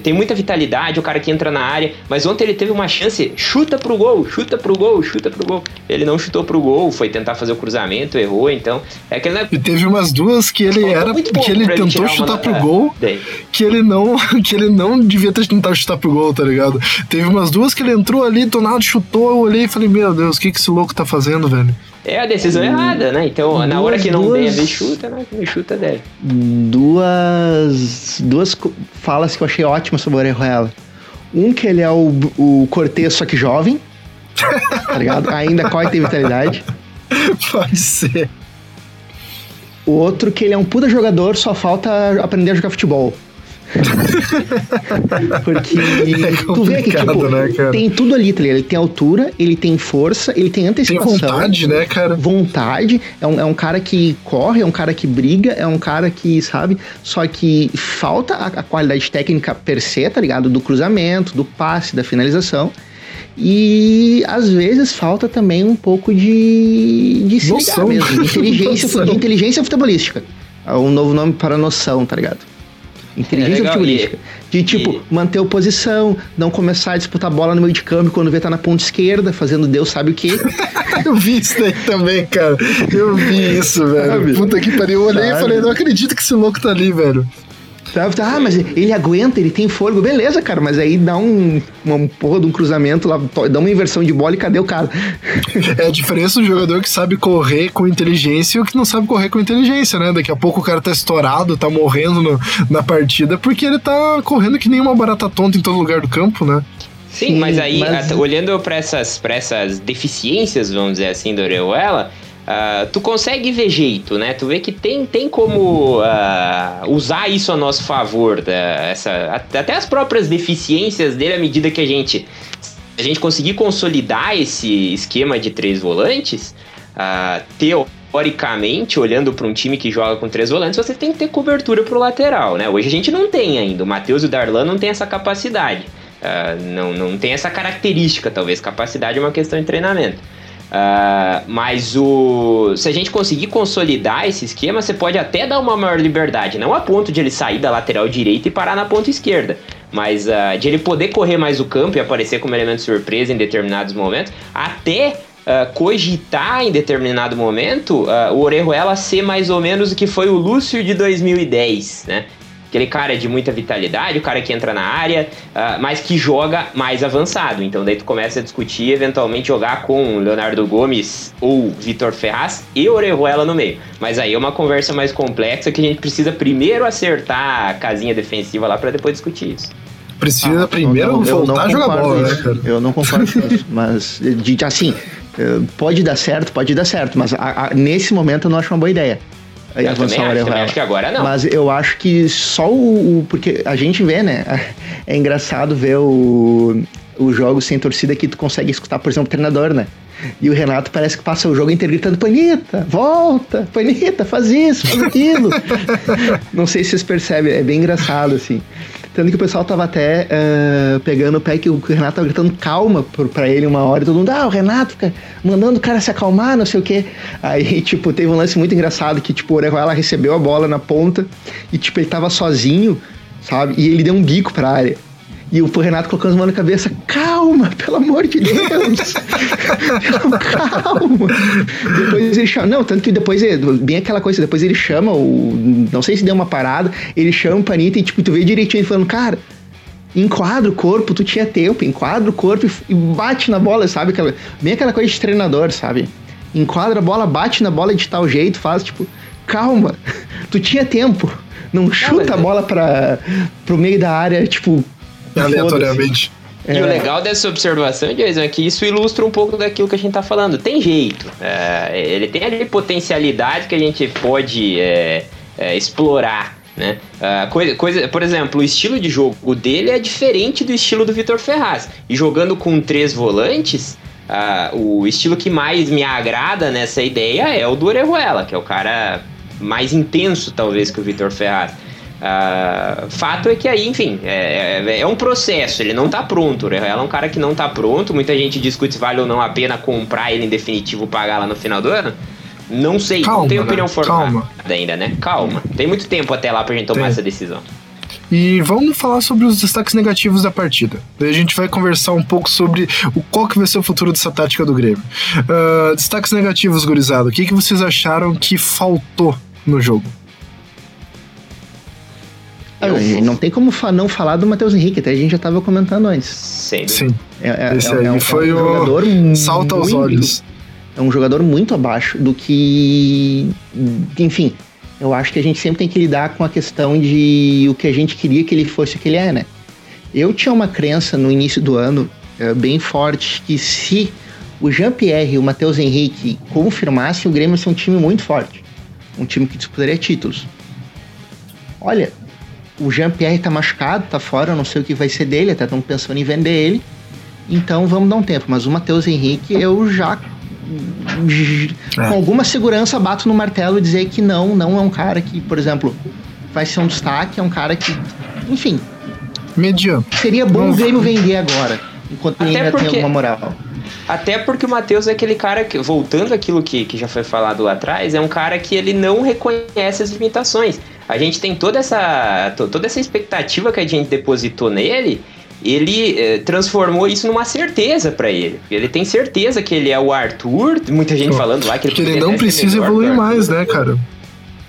tem muita vitalidade, o cara que entra na área, mas ontem ele teve uma chance, chuta pro gol, chuta pro gol, chuta pro gol. Ele não chutou pro gol, foi tentar fazer o cruzamento, errou, então. É aquele... E teve umas duas que ele era. que ele tentou ele chutar pro gol, que ele não. Que ele não devia ter tentado chutar pro gol, tá ligado? Teve umas duas que ele entrou ali, do nada chutou, eu olhei e falei, meu Deus, o que, que esse louco tá fazendo, velho? É a decisão hum, errada, né? Então, duas, na hora que não duas, deve, chuta, né? Quem chuta deve. Duas, duas falas que eu achei ótimas sobre o Orejuela. Um que ele é o, o Cortez, só que jovem. tá ligado? Ainda corre tem vitalidade. Pode ser. O outro que ele é um puta jogador, só falta aprender a jogar futebol. Porque é tu vê que tipo, né, tem tudo ali, tá Ele tem altura, ele tem força, ele tem antecipação. Tem vontade, né, cara? Vontade. É um, é um cara que corre, é um cara que briga, é um cara que, sabe? Só que falta a, a qualidade técnica per se, tá ligado? Do cruzamento, do passe, da finalização. E às vezes falta também um pouco de, de se ligar mesmo, de inteligência, de inteligência futebolística. É um novo nome para noção, tá ligado? Inteligência é futebolística. De tipo, e... manter a posição, não começar a disputar bola no meio de campo quando vê tá na ponta esquerda, fazendo Deus sabe o quê. eu vi isso daí também, cara. Eu vi isso, velho. Puta que pariu. Eu olhei sabe? e falei, não acredito que esse louco tá ali, velho. Ah, mas ele aguenta, ele tem fôlego. Beleza, cara, mas aí dá um, uma porra de um cruzamento lá, dá uma inversão de bola e cadê o cara? É a diferença do jogador que sabe correr com inteligência e o que não sabe correr com inteligência, né? Daqui a pouco o cara tá estourado, tá morrendo no, na partida porque ele tá correndo que nem uma barata tonta em todo lugar do campo, né? Sim, Sim mas aí, mas... olhando para essas, pra essas deficiências, vamos dizer assim, do Oreuela, Uh, tu consegue ver jeito, né? Tu vê que tem, tem como uh, usar isso a nosso favor, tá? essa, até as próprias deficiências dele à medida que a gente a gente conseguir consolidar esse esquema de três volantes, uh, teoricamente, olhando para um time que joga com três volantes, você tem que ter cobertura para o lateral, né? Hoje a gente não tem ainda. O Matheus e o Darlan não tem essa capacidade. Uh, não, não tem essa característica, talvez. Capacidade é uma questão de treinamento. Uh, mas o se a gente conseguir consolidar esse esquema, você pode até dar uma maior liberdade, não a ponto de ele sair da lateral direita e parar na ponta esquerda, mas uh, de ele poder correr mais o campo e aparecer como elemento surpresa em determinados momentos, até uh, cogitar em determinado momento o Orejuela ser mais ou menos o que foi o Lúcio de 2010, né? Aquele cara de muita vitalidade, o cara que entra na área, uh, mas que joga mais avançado. Então daí tu começa a discutir, eventualmente jogar com Leonardo Gomes ou Vitor Ferraz e Orejuela no meio. Mas aí é uma conversa mais complexa que a gente precisa primeiro acertar a casinha defensiva lá para depois discutir isso. Precisa ah, primeiro não, voltar a jogar bola, né, cara? Eu não concordo com isso, mas de, assim, eh, pode dar certo, pode dar certo, mas a, a, nesse momento eu não acho uma boa ideia eu também acho, acho que agora não. Mas eu acho que só o, o, Porque a gente vê, né? É engraçado ver o, o jogo sem torcida que tu consegue escutar, por exemplo, o treinador, né? E o Renato parece que passa o jogo inteiro gritando: Panita, volta, Panita, faz isso, faz aquilo. Não sei se vocês percebem, é bem engraçado, assim. Tanto que o pessoal tava até uh, pegando o pé que o Renato tava gritando calma pra ele uma hora e todo mundo, ah, o Renato fica mandando o cara se acalmar, não sei o quê. Aí, tipo, teve um lance muito engraçado que, tipo, o Orejuela recebeu a bola na ponta e, tipo, ele tava sozinho, sabe? E ele deu um bico pra área. E o Renato colocando as mãos na cabeça, calma, pelo amor de Deus. calma. Depois ele chama. Não, tanto que depois, bem aquela coisa, depois ele chama o. Não sei se deu uma parada, ele chama o Panita e tipo, tu vê direitinho ele falando, cara, enquadra o corpo, tu tinha tempo, enquadra o corpo e, bate na bola, sabe? Aquela, bem aquela coisa de treinador, sabe? Enquadra a bola, bate na bola de tal jeito, faz tipo, calma, tu tinha tempo. Não chuta a bola para pro meio da área, tipo, aleatoriamente. E é. o legal dessa observação, Jason, é que isso ilustra um pouco daquilo que a gente tá falando. Tem jeito. É, ele tem ali potencialidade que a gente pode é, é explorar. Né? Uh, coisa, coisa, por exemplo, o estilo de jogo dele é diferente do estilo do Vitor Ferraz. E jogando com três volantes, uh, o estilo que mais me agrada nessa ideia é o do Orejuela, que é o cara mais intenso, talvez, que o Vitor Ferraz. Uh, fato é que aí, enfim, é, é, é, um processo, ele não tá pronto. Né? Ela é um cara que não tá pronto. Muita gente discute se vale ou não a pena comprar ele em definitivo pagar lá no final do ano. Não sei, calma, não tenho né? opinião formada Calma. ainda, né? Calma. Tem muito tempo até lá pra gente tomar Tem. essa decisão. E vamos falar sobre os destaques negativos da partida. Daí a gente vai conversar um pouco sobre o qual que vai ser o futuro dessa tática do Grêmio. Uh, destaques negativos, gurizada. O que, que vocês acharam que faltou no jogo? Eu... Não tem como não falar do Matheus Henrique, até a gente já estava comentando antes. Sim. Sim. É, é, Esse é, aí é um, foi é um jogador o salto aos muito, olhos. É um jogador muito abaixo do que. Enfim, eu acho que a gente sempre tem que lidar com a questão de o que a gente queria que ele fosse o que ele é, né? Eu tinha uma crença no início do ano é, bem forte que se o Jean-Pierre e o Matheus Henrique confirmassem, o Grêmio ia ser um time muito forte. Um time que disputaria títulos. Olha, o Jean-Pierre tá machucado, tá fora, eu não sei o que vai ser dele, até estão pensando em vender ele. Então vamos dar um tempo. Mas o Matheus Henrique, eu já é. com alguma segurança bato no martelo e dizer que não, não é um cara que, por exemplo, vai ser um destaque, é um cara que, enfim. Mediano. Seria bom o Grêmio vender agora, enquanto ele ainda porque... tem alguma moral. Até porque o Matheus é aquele cara que, voltando àquilo que, que já foi falado lá atrás, é um cara que ele não reconhece as limitações. A gente tem toda essa, toda essa expectativa que a gente depositou nele ele eh, transformou isso numa certeza para ele. Ele tem certeza que ele é o Arthur, muita gente falando lá que ele, que ele não precisa evoluir mais, né, cara?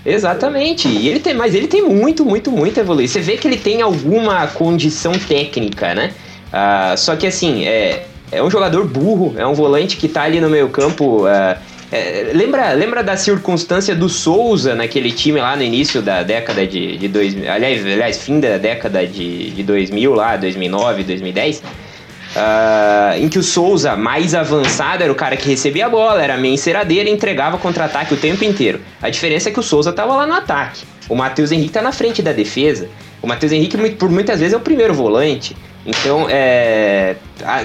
Exatamente. E ele tem, mas ele tem muito, muito, muito a evoluir. Você vê que ele tem alguma condição técnica, né? Uh, só que assim, é, é um jogador burro, é um volante que tá ali no meio campo. Uh, é, lembra, lembra da circunstância do Souza naquele time lá no início da década de, de 2000, aliás, aliás, fim da década de, de 2000 lá, 2009, 2010, uh, em que o Souza, mais avançado, era o cara que recebia a bola, era meio enceradeira e entregava contra-ataque o tempo inteiro. A diferença é que o Souza tava lá no ataque. O Matheus Henrique tá na frente da defesa. O Matheus Henrique, por muitas vezes, é o primeiro volante. Então, é,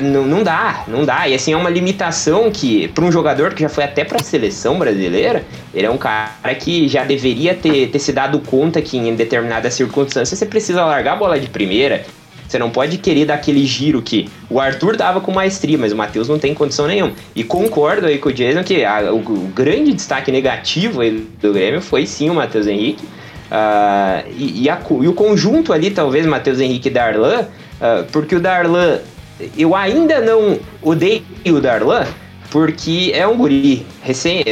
não, dá, não dá. E assim, é uma limitação que, para um jogador que já foi até para a seleção brasileira, ele é um cara que já deveria ter, ter se dado conta que em determinadas circunstâncias você precisa largar a bola de primeira. Você não pode querer dar aquele giro que o Arthur dava com maestria, mas o Matheus não tem condição nenhuma. E concordo aí com o Jason que a, o, o, grande destaque negativo do Grêmio foi sim o Matheus Henrique. Uh, e, e, a, e, o conjunto ali, talvez, Matheus Henrique e Darlan, Uh, porque o Darlan, eu ainda não odeio o Darlan, porque é um guri. Recém,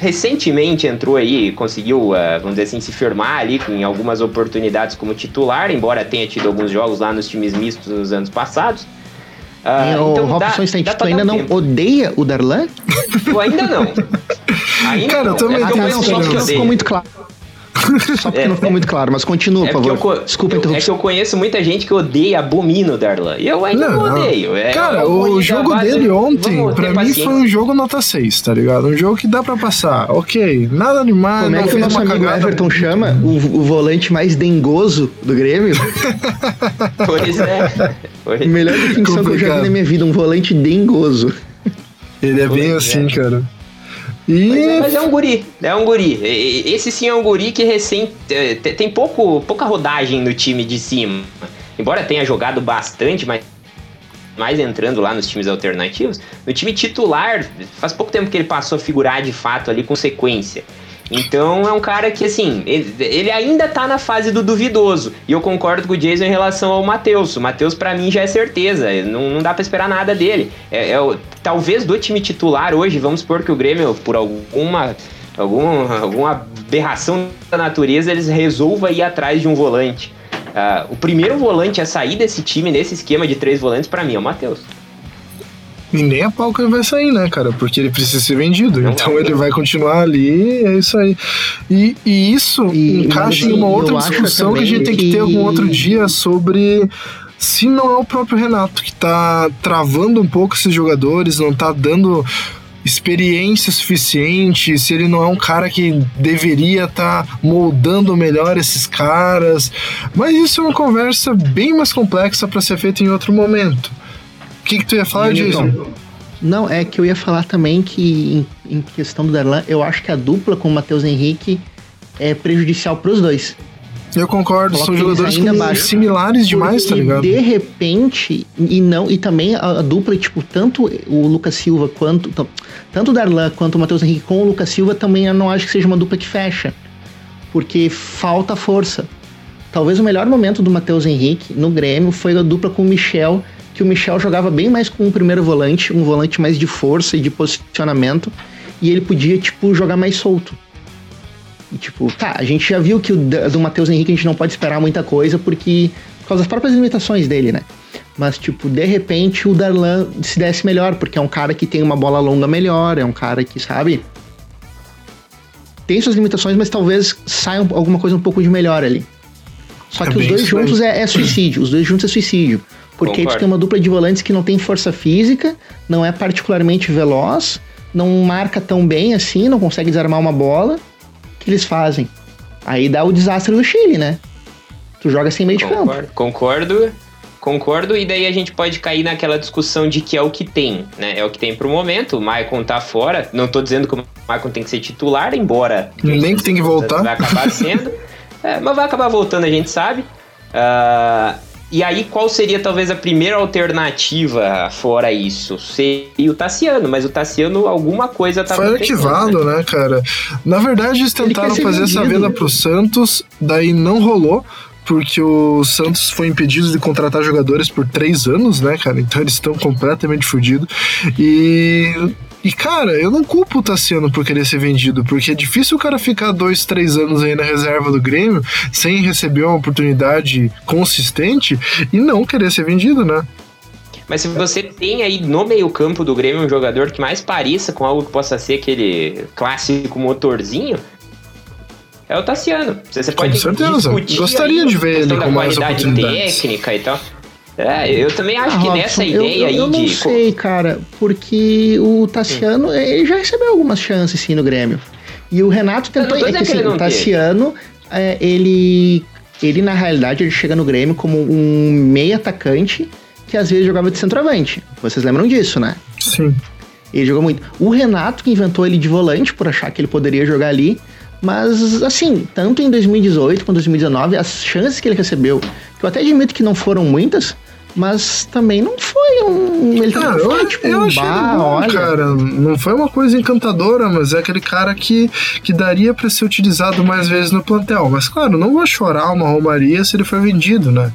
recentemente entrou aí, conseguiu, uh, vamos dizer assim, se firmar ali em algumas oportunidades como titular, embora tenha tido alguns jogos lá nos times mistos nos anos passados. Uh, então Robson dá, tu ainda não tempo. odeia o Darlan? Eu ainda não. Ainda Cara, não. eu também é, não, só porque ficou muito claro. Só porque é, não ficou muito claro, mas continua, é por favor. Eu, Desculpa eu, É que eu conheço muita gente que odeia, abomina o Darlan. E eu ainda não, não odeio. É, cara, o jogo dele ontem, pra mim, paciência. foi um jogo nota 6, tá ligado? Um jogo que dá pra passar. Ok, nada demais. Como é que o nosso amigo cagada. Everton chama o, o, volante mais dengoso do Grêmio? pois é. Pois. Melhor definição Complicado. que eu já vi na minha vida, um volante dengoso. Ele é bem assim, é. cara. E... Mas, é, mas, é, um guri, é um guri. Esse sim é um guri que recém é, tem pouco, pouca rodagem no time de cima. Embora tenha jogado bastante, mas mais entrando lá nos times alternativos, no time titular, faz pouco tempo que ele passou a figurar de fato ali com sequência. Então é um cara que, assim, ele, ainda tá na fase do duvidoso. E eu concordo com o Jason em relação ao Matheus. O Matheus, para mim, já é certeza. Não, não dá para esperar nada dele. É, é, talvez do time titular hoje, vamos supor que o Grêmio, por alguma, algum, alguma aberração da natureza, eles resolva ir atrás de um volante. Uh, o primeiro volante a sair desse time, nesse esquema de três volantes, para mim é o Matheus. E nem a pau que ele vai sair, né, cara? Porque ele precisa ser vendido. Não então ele vai continuar ali, é isso aí. E, e isso e, encaixa em uma outra discussão que a gente tem que ter algum outro dia sobre se não é o próprio Renato que tá travando um pouco esses jogadores, não tá dando experiência suficiente, se ele não é um cara que deveria estar tá moldando melhor esses caras. Mas isso é uma conversa bem mais complexa para ser feita em outro momento. O que, que tu ia falar, Jason? Não, é que eu ia falar também que, em, em questão do Darlan, eu acho que a dupla com o Matheus Henrique é prejudicial para os dois. Eu concordo, são jogadores com similares demais, tá ligado? De repente, e não, e também a, a, dupla, tipo, tanto o Lucas Silva quanto. Tanto o Darlan quanto o Matheus Henrique com o Lucas Silva também eu não acho que seja uma dupla que fecha. Porque falta força. Talvez o melhor momento do Matheus Henrique no Grêmio foi a dupla com o Michel, que o Michel jogava bem mais com o primeiro volante, um volante mais de força e de posicionamento, e ele podia, tipo, jogar mais solto. E, tipo, tá, a gente já viu que o do Matheus Henrique a gente não pode esperar muita coisa porque. por causa das próprias limitações dele, né? Mas, tipo, de repente o Darlan se desse melhor, porque é um cara que tem uma bola longa melhor, é um cara que, sabe? Tem suas limitações, mas talvez saia alguma coisa um pouco de melhor ali. Só é que os dois juntos é, é, suicídio. Os dois juntos é suicídio. Porque Concordo. tu tem uma dupla de volantes que não tem força física, não é particularmente veloz, não marca tão bem assim, não consegue desarmar uma bola que eles fazem. Aí dá o desastre do Chile, né? Tu joga sem meio concordo, de campo. Concordo, concordo, e daí a gente pode cair naquela discussão de que é o que tem, né? É o que tem pro momento. O Maicon tá fora. Não tô dizendo que o Maicon tem que ser titular, embora. Nem que tem que voltar. Vai acabar sendo. é, mas vai acabar voltando, a gente sabe. Uh, e aí, qual seria talvez a primeira alternativa fora isso? Seria o Tassiano, mas o Tassiano, alguma coisa tá Foi ativado, né? né, cara? Na verdade, eles tentaram fazer vendido. essa venda pro Santos, daí não rolou porque o Santos foi impedido de contratar jogadores por três anos, né, cara? Então eles estão completamente fodidos. E e, cara, eu não culpo o Tassiano por querer ser vendido, porque é difícil o cara ficar dois, três anos aí na reserva do Grêmio sem receber uma oportunidade consistente e não querer ser vendido, né? Mas se você tem aí no meio-campo do Grêmio um jogador que mais pareça com algo que possa ser aquele clássico motorzinho, é o Tassiano. Você, pode com certeza. Gostaria de ver ele com mais oportunidades. técnica e tal. É, eu também acho ah, que Robson, nessa ideia eu, aí eu de. Eu não sei, cara, porque o Tassiano, hum. ele já recebeu algumas chances, sim, no Grêmio. E o Renato tentou. É que, assim, o Tassiano, é, ele. Ele, na realidade, ele chega no Grêmio como um meio atacante que às vezes jogava de centroavante. Vocês lembram disso, né? Sim. Ele jogou muito. O Renato que inventou ele de volante por achar que ele poderia jogar ali. Mas, assim, tanto em 2018 quanto em 2019, as chances que ele recebeu, que eu até admito que não foram muitas, mas também não foi um. Ele cara, não foi, tipo, eu um achei bar, bom, olha. cara. Não foi uma coisa encantadora, mas é aquele cara que, que daria para ser utilizado mais vezes no plantel. Mas, claro, não vou chorar uma romaria se ele foi vendido, né?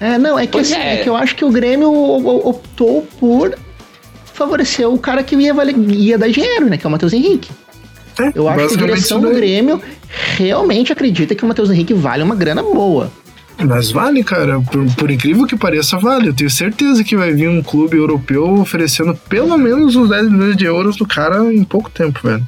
É, não, é que, assim, é. é. que eu acho que o Grêmio optou por favorecer o cara que ia, ia dar dinheiro, né? Que é o Matheus Henrique. É, eu acho que a direção do Grêmio realmente acredita que o Matheus Henrique vale uma grana boa. Mas vale, cara. Por, por, incrível que pareça, vale. Eu tenho certeza que vai vir um clube europeu oferecendo pelo menos uns 10 milhões de euros do cara em pouco tempo, velho.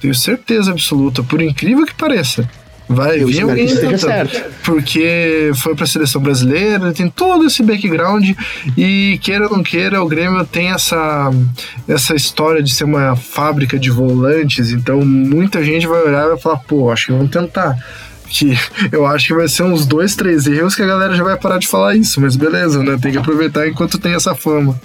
Tenho certeza absoluta. Por incrível que pareça. Vai eu vir alguém certo. Porque foi pra seleção brasileira, tem todo esse background e queira ou não queira, o Grêmio tem essa, essa história de ser uma fábrica de volantes, então muita gente vai olhar e vai falar, pô, acho que vamos tentar que eu acho que vai ser uns dois, três erros que a galera já vai parar de falar isso, mas beleza, né? Tem que aproveitar enquanto tem essa fama.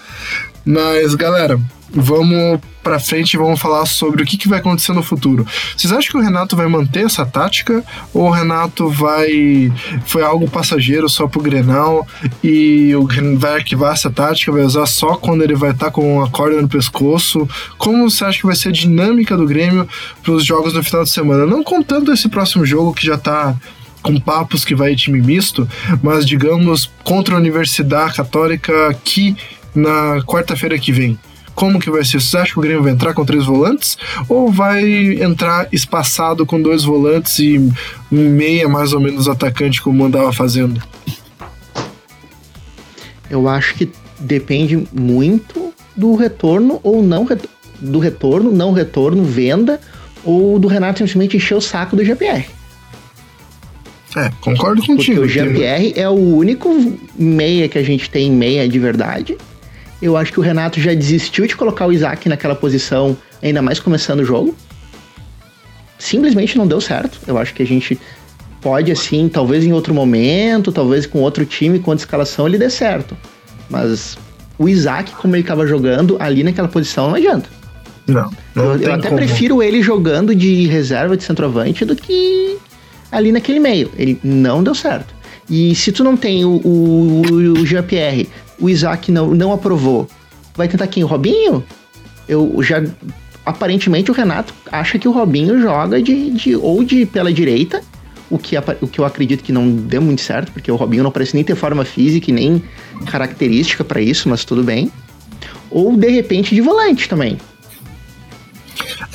Mas, galera, vamos para frente e vamos falar sobre o que, que vai acontecer no futuro. Vocês acham que o Renato vai manter essa tática ou o Renato vai foi algo passageiro só pro Grenal e o vai arquivar essa tática, vai usar só quando ele vai estar tá com a corda no pescoço? Como você acha que vai ser a dinâmica do Grêmio para os jogos no final de semana? Não contando esse próximo jogo que já tá com papos que vai time misto, mas digamos contra a Universidade Católica aqui na quarta-feira que vem como que vai ser? Você acha que o Grêmio vai entrar com três volantes? Ou vai entrar espaçado com dois volantes e um meia mais ou menos atacante como andava fazendo? Eu acho que depende muito do retorno ou não do retorno, não retorno, venda ou do Renato simplesmente encher o saco do GPR. É, concordo contigo. Porque o GPR é o único meia que a gente tem meia de verdade eu acho que o Renato já desistiu de colocar o Isaac naquela posição, ainda mais começando o jogo. Simplesmente não deu certo. Eu acho que a gente pode, assim, talvez em outro momento, talvez com outro time, com outra escalação, ele dê certo. Mas o Isaac, como ele estava jogando ali naquela posição, não adianta. Não. não eu, eu até como. prefiro ele jogando de reserva de centroavante do que ali naquele meio. Ele não deu certo. E se tu não tem o, o, o Jean-Pierre, o Isaac não, não aprovou, vai tentar quem? O Robinho? Eu já. Aparentemente o Renato acha que o Robinho joga de, de ou de pela direita, o que, o que eu acredito que não deu muito certo, porque o Robinho não parece nem ter forma física e nem característica para isso, mas tudo bem. Ou de repente de volante também.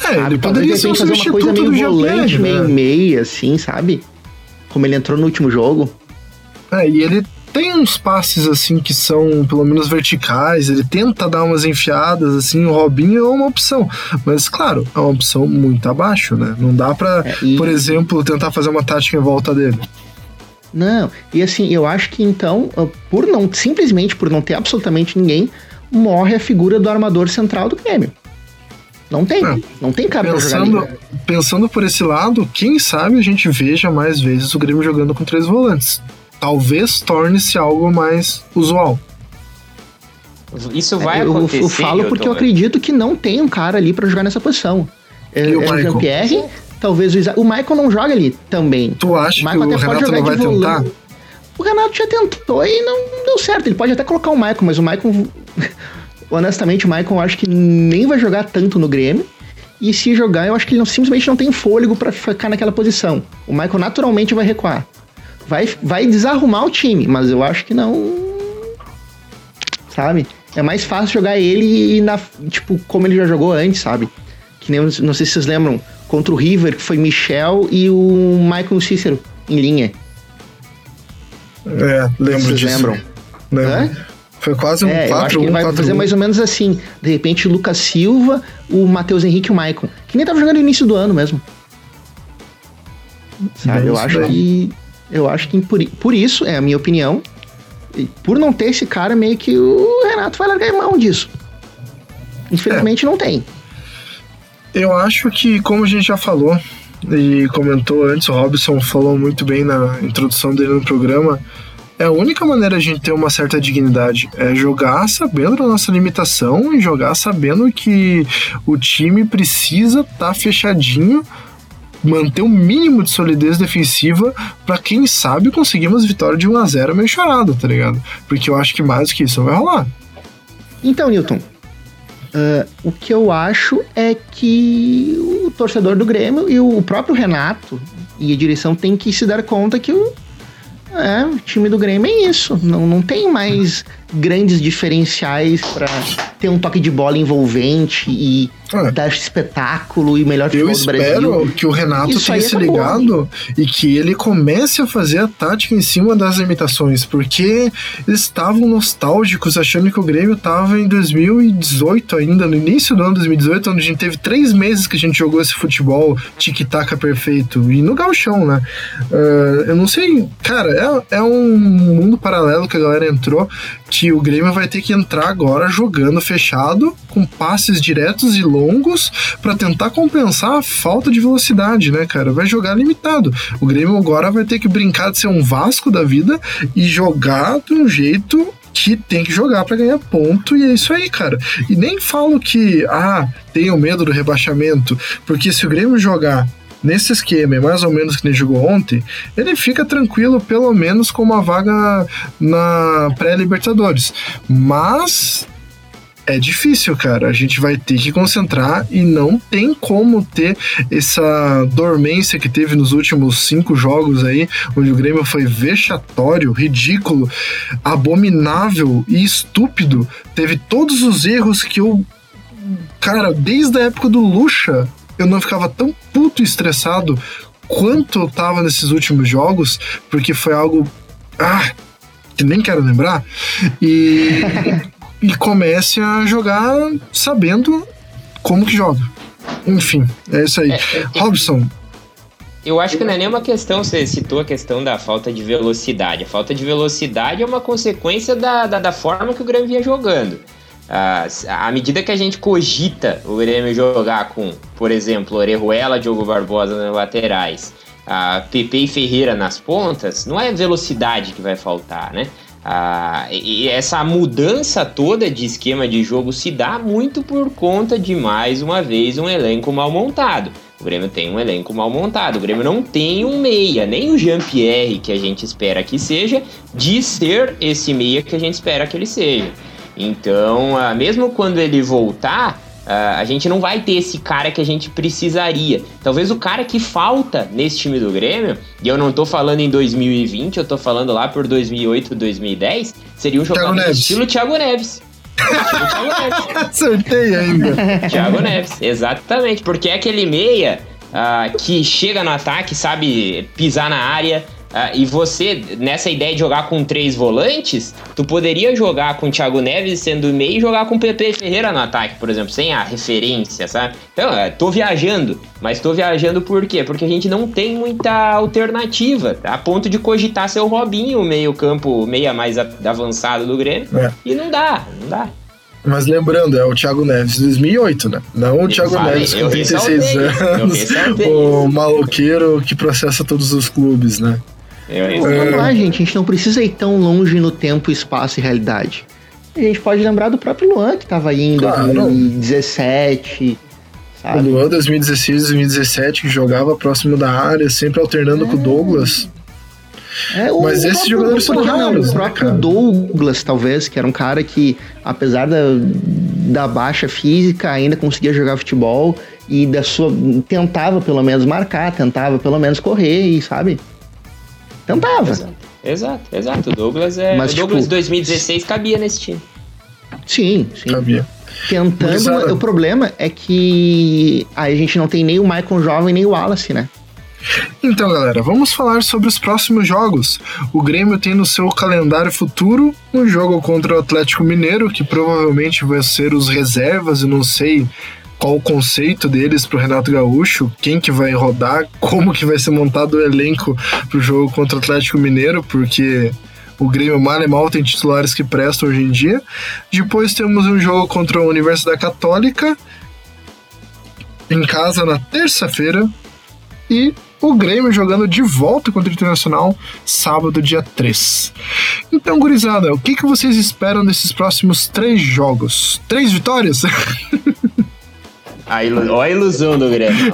É, sabe? ele poderia ser um fazer uma coisa meio volante, né? meio meia, assim, sabe? Como ele entrou no último jogo. É, e ele tem uns passes assim que são pelo menos verticais, ele tenta dar umas enfiadas assim, o Robinho é uma opção, mas claro, é uma opção muito abaixo, né? Não dá para, é, e... por exemplo, tentar fazer uma tática em volta dele. Não, e assim, eu acho que então, ah, por não simplesmente por não ter absolutamente ninguém, morre a figura do armador central do Grêmio. Não tem, é. não tem cara pensando, Pensando por esse lado, quem sabe a gente veja mais vezes o Grêmio jogando com três volantes talvez torne-se algo mais usual. Isso vai é, acontecer. Eu, eu falo porque eu, eu acredito que não tem um cara ali para jogar nessa posição. É, é o Jean-Pierre, talvez o Isaac. O Michael não joga ali também. Tu acha o que o Renato não vai tentar? O Renato já tentou e não deu certo. Ele pode até colocar o Michael, mas o Michael. honestamente, o Michael eu acho que nem vai jogar tanto no Grêmio. E se jogar, eu acho que ele não, simplesmente não tem fôlego para ficar naquela posição. O Michael naturalmente vai recuar vai, vai desarrumar o time, mas eu acho que não. Sabe? É mais fácil jogar ele e na, tipo, como ele já jogou antes, sabe? Que nem, não sei se vocês lembram, contra o River, que foi Michel e o Michael Cícero em linha. É, lembro vocês disso. lembram? Lembro. Foi quase um é, 4 eu acho que ele vai 4, fazer 1. mais ou menos assim. De repente, o Lucas Silva, o Matheus Henrique e o Maicon. Que nem tava jogando no início do ano mesmo. Sabe? eu acho que eu acho que por, por isso, é a minha opinião, por não ter esse cara, meio que o Renato vai largar mão disso. Infelizmente é. não tem. Eu acho que, como a gente já falou e comentou antes, o Robson falou muito bem na introdução dele no programa, é a única maneira de a gente ter uma certa dignidade. É jogar sabendo da nossa limitação e jogar sabendo que o time precisa estar tá fechadinho manter o um mínimo de solidez defensiva para quem sabe conseguir umas vitórias de 1 a 0 meio chorado, tá ligado? Porque eu acho que mais do que isso vai rolar. Então, Newton, uh, o que eu acho é que o torcedor do Grêmio e o próprio Renato e a direção tem que se dar conta que o, é, o time do Grêmio é isso. Não, não tem mais grandes diferenciais para ter um toque de bola envolvente e é. dar espetáculo e melhor futebol do Brasil. Eu espero que o Renato Isso tenha se ligado e que ele comece a fazer a tática em cima das limitações, porque eles estavam nostálgicos achando que o Grêmio estava em 2018 ainda, no início do ano 2018, onde a gente teve três meses que a gente jogou esse futebol tic-tac perfeito, e no galchão, né? Uh, eu não sei, cara, é, é um mundo paralelo que a galera entrou, que o Grêmio vai ter que entrar agora jogando fechado, com passes diretos e longos, para tentar compensar a falta de velocidade, né, cara? Vai jogar limitado. O Grêmio agora vai ter que brincar de ser um Vasco da vida e jogar de um jeito que tem que jogar para ganhar ponto e é isso aí, cara. E nem falo que, ah, tenho medo do rebaixamento, porque se o Grêmio jogar nesse esquema, mais ou menos que ele jogou ontem, ele fica tranquilo, pelo menos com uma vaga na pré-Libertadores. Mas é difícil, cara. A gente vai ter que concentrar e não tem como ter essa dormência que teve nos últimos cinco jogos aí, onde o Grêmio foi vexatório, ridículo, abominável e estúpido. Teve todos os erros que eu. Cara, desde a época do Lucha, eu não ficava tão puto e estressado quanto eu tava nesses últimos jogos, porque foi algo. Ah, que nem quero lembrar. E, e comece a jogar sabendo como que joga. Enfim, é isso aí. É, é, Robson. Eu acho que não é nenhuma questão, você citou a questão da falta de velocidade. A falta de velocidade é uma consequência da, da, da forma que o Grêmio vinha jogando. Uh, à medida que a gente cogita o Grêmio jogar com, por exemplo, Orejuela, Diogo Barbosa nas laterais, uh, Pepe e Ferreira nas pontas, não é velocidade que vai faltar, né? Uh, e essa mudança toda de esquema de jogo se dá muito por conta de, mais uma vez, um elenco mal montado. O Grêmio tem um elenco mal montado. O Grêmio não tem um meia, nem o Jean-Pierre que a gente espera que seja, de ser esse meia que a gente espera que ele seja. Então, uh, mesmo quando ele voltar, uh, a gente não vai ter esse cara que a gente precisaria. Talvez o cara que falta nesse time do Grêmio, e eu não tô falando em 2020, eu tô falando lá por 2008, 2010, seria um jogador estilo Thiago Neves. Acertei ainda. Thiago Neves, exatamente. Porque é aquele meia uh, que chega no ataque, sabe pisar na área, ah, e você, nessa ideia de jogar com três volantes, tu poderia jogar com o Thiago Neves sendo meio e jogar com o Pepe Ferreira no ataque, por exemplo, sem a referência, sabe? Então, tô viajando, mas tô viajando por quê? Porque a gente não tem muita alternativa, a ponto de cogitar ser o Robinho, o meio campo meia mais avançado do Grêmio, é. e não dá, não dá. Mas lembrando, é o Thiago Neves de 2008, né? Não o Thiago falei, Neves com 36 anos, o maloqueiro que processa todos os clubes, né? É, Vamos lá, gente. A gente não precisa ir tão longe no tempo, espaço e realidade. A gente pode lembrar do próprio Luan, que estava aí em claro. 2017. Sabe? O Luan 2016, 2017, que jogava próximo da área, sempre alternando é. com o Douglas. É, o, Mas esses jogadores são raros, O né, próprio né, Douglas, talvez, que era um cara que, apesar da, da baixa física, ainda conseguia jogar futebol e da sua tentava pelo menos marcar, tentava pelo menos correr, e sabe? Tentava. Exato, exato. exato. O Douglas é. Mas, o Douglas tipo, 2016 cabia nesse time. Sim, sim. Cabia. Tentando. o problema é que a gente não tem nem o Michael Jovem nem o Wallace, né? Então, galera, vamos falar sobre os próximos jogos. O Grêmio tem no seu calendário futuro um jogo contra o Atlético Mineiro, que provavelmente vai ser os reservas, e não sei qual o conceito deles pro Renato Gaúcho, quem que vai rodar, como que vai ser montado o elenco pro jogo contra o Atlético Mineiro, porque o Grêmio mal e mal tem titulares que prestam hoje em dia. Depois temos um jogo contra a Universidade Católica em casa na terça-feira e o Grêmio jogando de volta contra o Internacional sábado, dia 3. Então, gurizada, o que, que vocês esperam desses próximos três jogos? Três vitórias? A ilu... Olha a ilusão do Grêmio.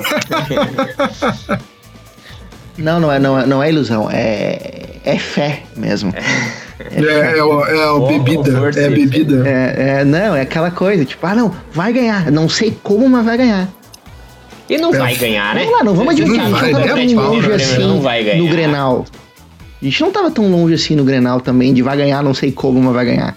não, não é, não é, não é ilusão, é, é fé mesmo. É, é, é, o, é o bebida. É bebida. É, é, não, é aquela coisa, tipo, ah, não, vai ganhar. Não sei como, mas vai ganhar. E não é. vai ganhar, né? Vamos lá, não vamos admitir. A gente não tava tão longe assim no Grenal. A gente não tava tão longe assim no Grenal também, de vai ganhar, não sei como, mas vai ganhar.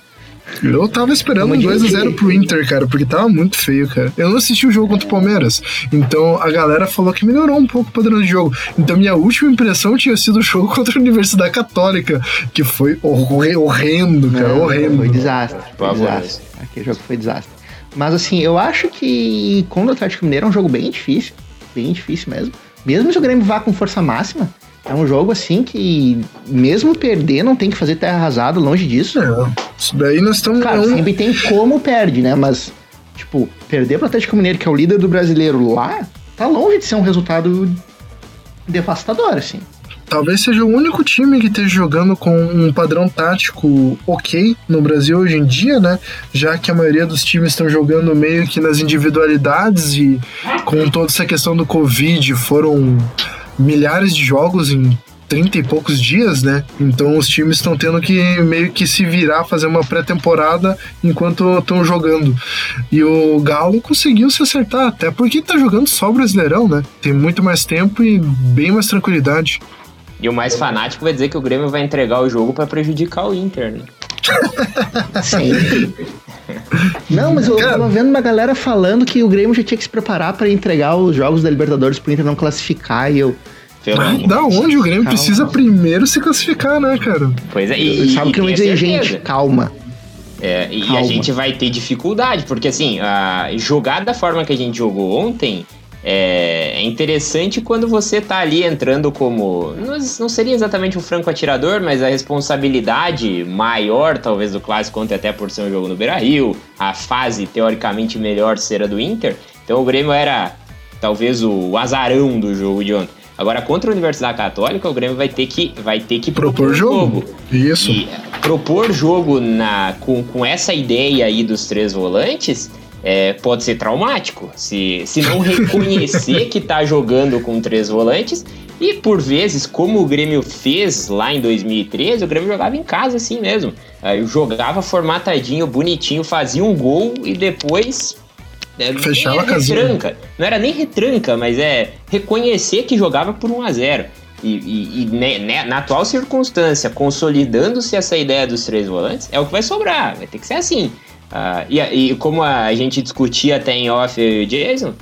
Eu tava esperando um 2x0 pro Inter, cara, porque tava muito feio, cara. Eu não assisti o jogo contra o Palmeiras. Então a galera falou que melhorou um pouco o padrão de jogo. Então minha última impressão tinha sido o jogo contra a Universidade Católica, que foi horrendo, cara, não, horrendo. Foi desastre. Foi desastre. Aquele jogo foi desastre. Mas assim, eu acho que contra o Atlético Mineiro é um jogo bem difícil. Bem difícil mesmo. Mesmo se o Grêmio vá com força máxima, é um jogo assim que, mesmo perder, não tem que fazer terra arrasada, longe disso. É, isso daí nós estamos. Claro, não... sempre tem como perde, né? Mas, tipo, perder pro Atlético Mineiro, que é o líder do brasileiro lá, tá longe de ser um resultado devastador, assim. Talvez seja o único time que esteja jogando com um padrão tático ok no Brasil hoje em dia, né? Já que a maioria dos times estão jogando meio que nas individualidades e com toda essa questão do Covid foram milhares de jogos em 30 e poucos dias, né? Então os times estão tendo que meio que se virar, fazer uma pré-temporada enquanto estão jogando. E o Galo conseguiu se acertar, até porque tá jogando só o Brasileirão, né? Tem muito mais tempo e bem mais tranquilidade. E o mais fanático vai dizer que o Grêmio vai entregar o jogo para prejudicar o Inter, né? Sim. Não, mas eu Cara, tava vendo uma galera falando que o Grêmio já tinha que se preparar para entregar os jogos da Libertadores pro Inter não classificar e eu. Da onde o Grêmio calma. precisa primeiro se classificar, né, cara? Pois é, e. Sabe que não dizer, gente, calma. É, e calma. a gente vai ter dificuldade, porque assim, a, jogar da forma que a gente jogou ontem é, é, interessante quando você tá ali entrando como. Não, seria exatamente um franco atirador, mas a responsabilidade maior, talvez, do clássico ontem, até por ser um jogo no Beira Rio, a fase teoricamente melhor ser a do Inter. Então o Grêmio era talvez o azarão do jogo de ontem. Agora, contra a Universidade Católica, o Grêmio vai ter que, vai ter que propor, propor jogo. jogo. Isso. E propor jogo na, com, com essa ideia aí dos três volantes é, pode ser traumático. Se, se não reconhecer que tá jogando com três volantes. E por vezes, como o Grêmio fez lá em 2013, o Grêmio jogava em casa assim mesmo. Aí jogava formatadinho, bonitinho, fazia um gol e depois é, Fechava a casinha. Retranca. Não era nem retranca, mas é reconhecer que jogava por 1 a 0 E, e, e né, né, na atual circunstância, consolidando-se essa ideia dos três volantes, é o que vai sobrar. Vai ter que ser assim. Uh, e, e, como a gente discutia até em off, Jason,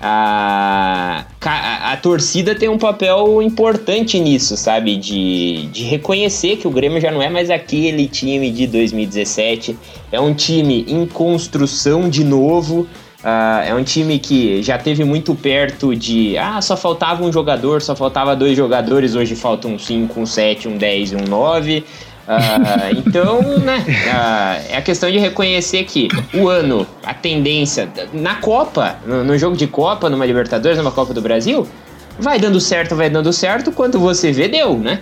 a, a, a, torcida tem um papel importante nisso, sabe? De, de reconhecer que o Grêmio já não é mais aquele time de 2017. É um time em construção de novo. Uh, é um time que já teve muito perto de. Ah, só faltava um jogador, só faltava dois jogadores, hoje faltam um 5, um 7, um 10 e um 9. Uh, então, né, uh, é a questão de reconhecer que o ano, a tendência, na Copa, no, no, jogo de Copa, numa Libertadores, numa Copa do Brasil, vai dando certo, vai dando certo, quando você vê, deu, né?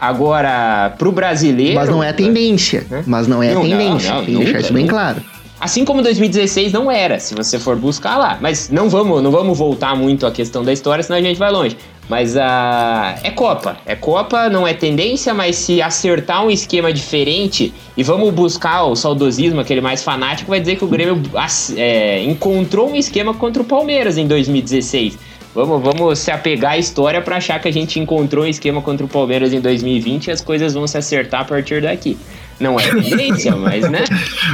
Agora, pro brasileiro. Mas não é a tendência. Né? Mas não é a tendência. Não, não, Tem que deixar isso bem claro. Assim como 2016 não era, se você for buscar lá. Mas não vamos, não vamos voltar muito à questão da história, senão a gente vai longe. Mas a uh, é Copa. É Copa, não é tendência, mas se acertar um esquema diferente e vamos buscar o saudosismo, aquele mais fanático, vai dizer que o Grêmio é, encontrou um esquema contra o Palmeiras em 2016. Vamos, vamos se apegar à história para achar que a gente encontrou um esquema contra o Palmeiras em 2020 e as coisas vão se acertar a partir daqui. Não é tendência, mas né?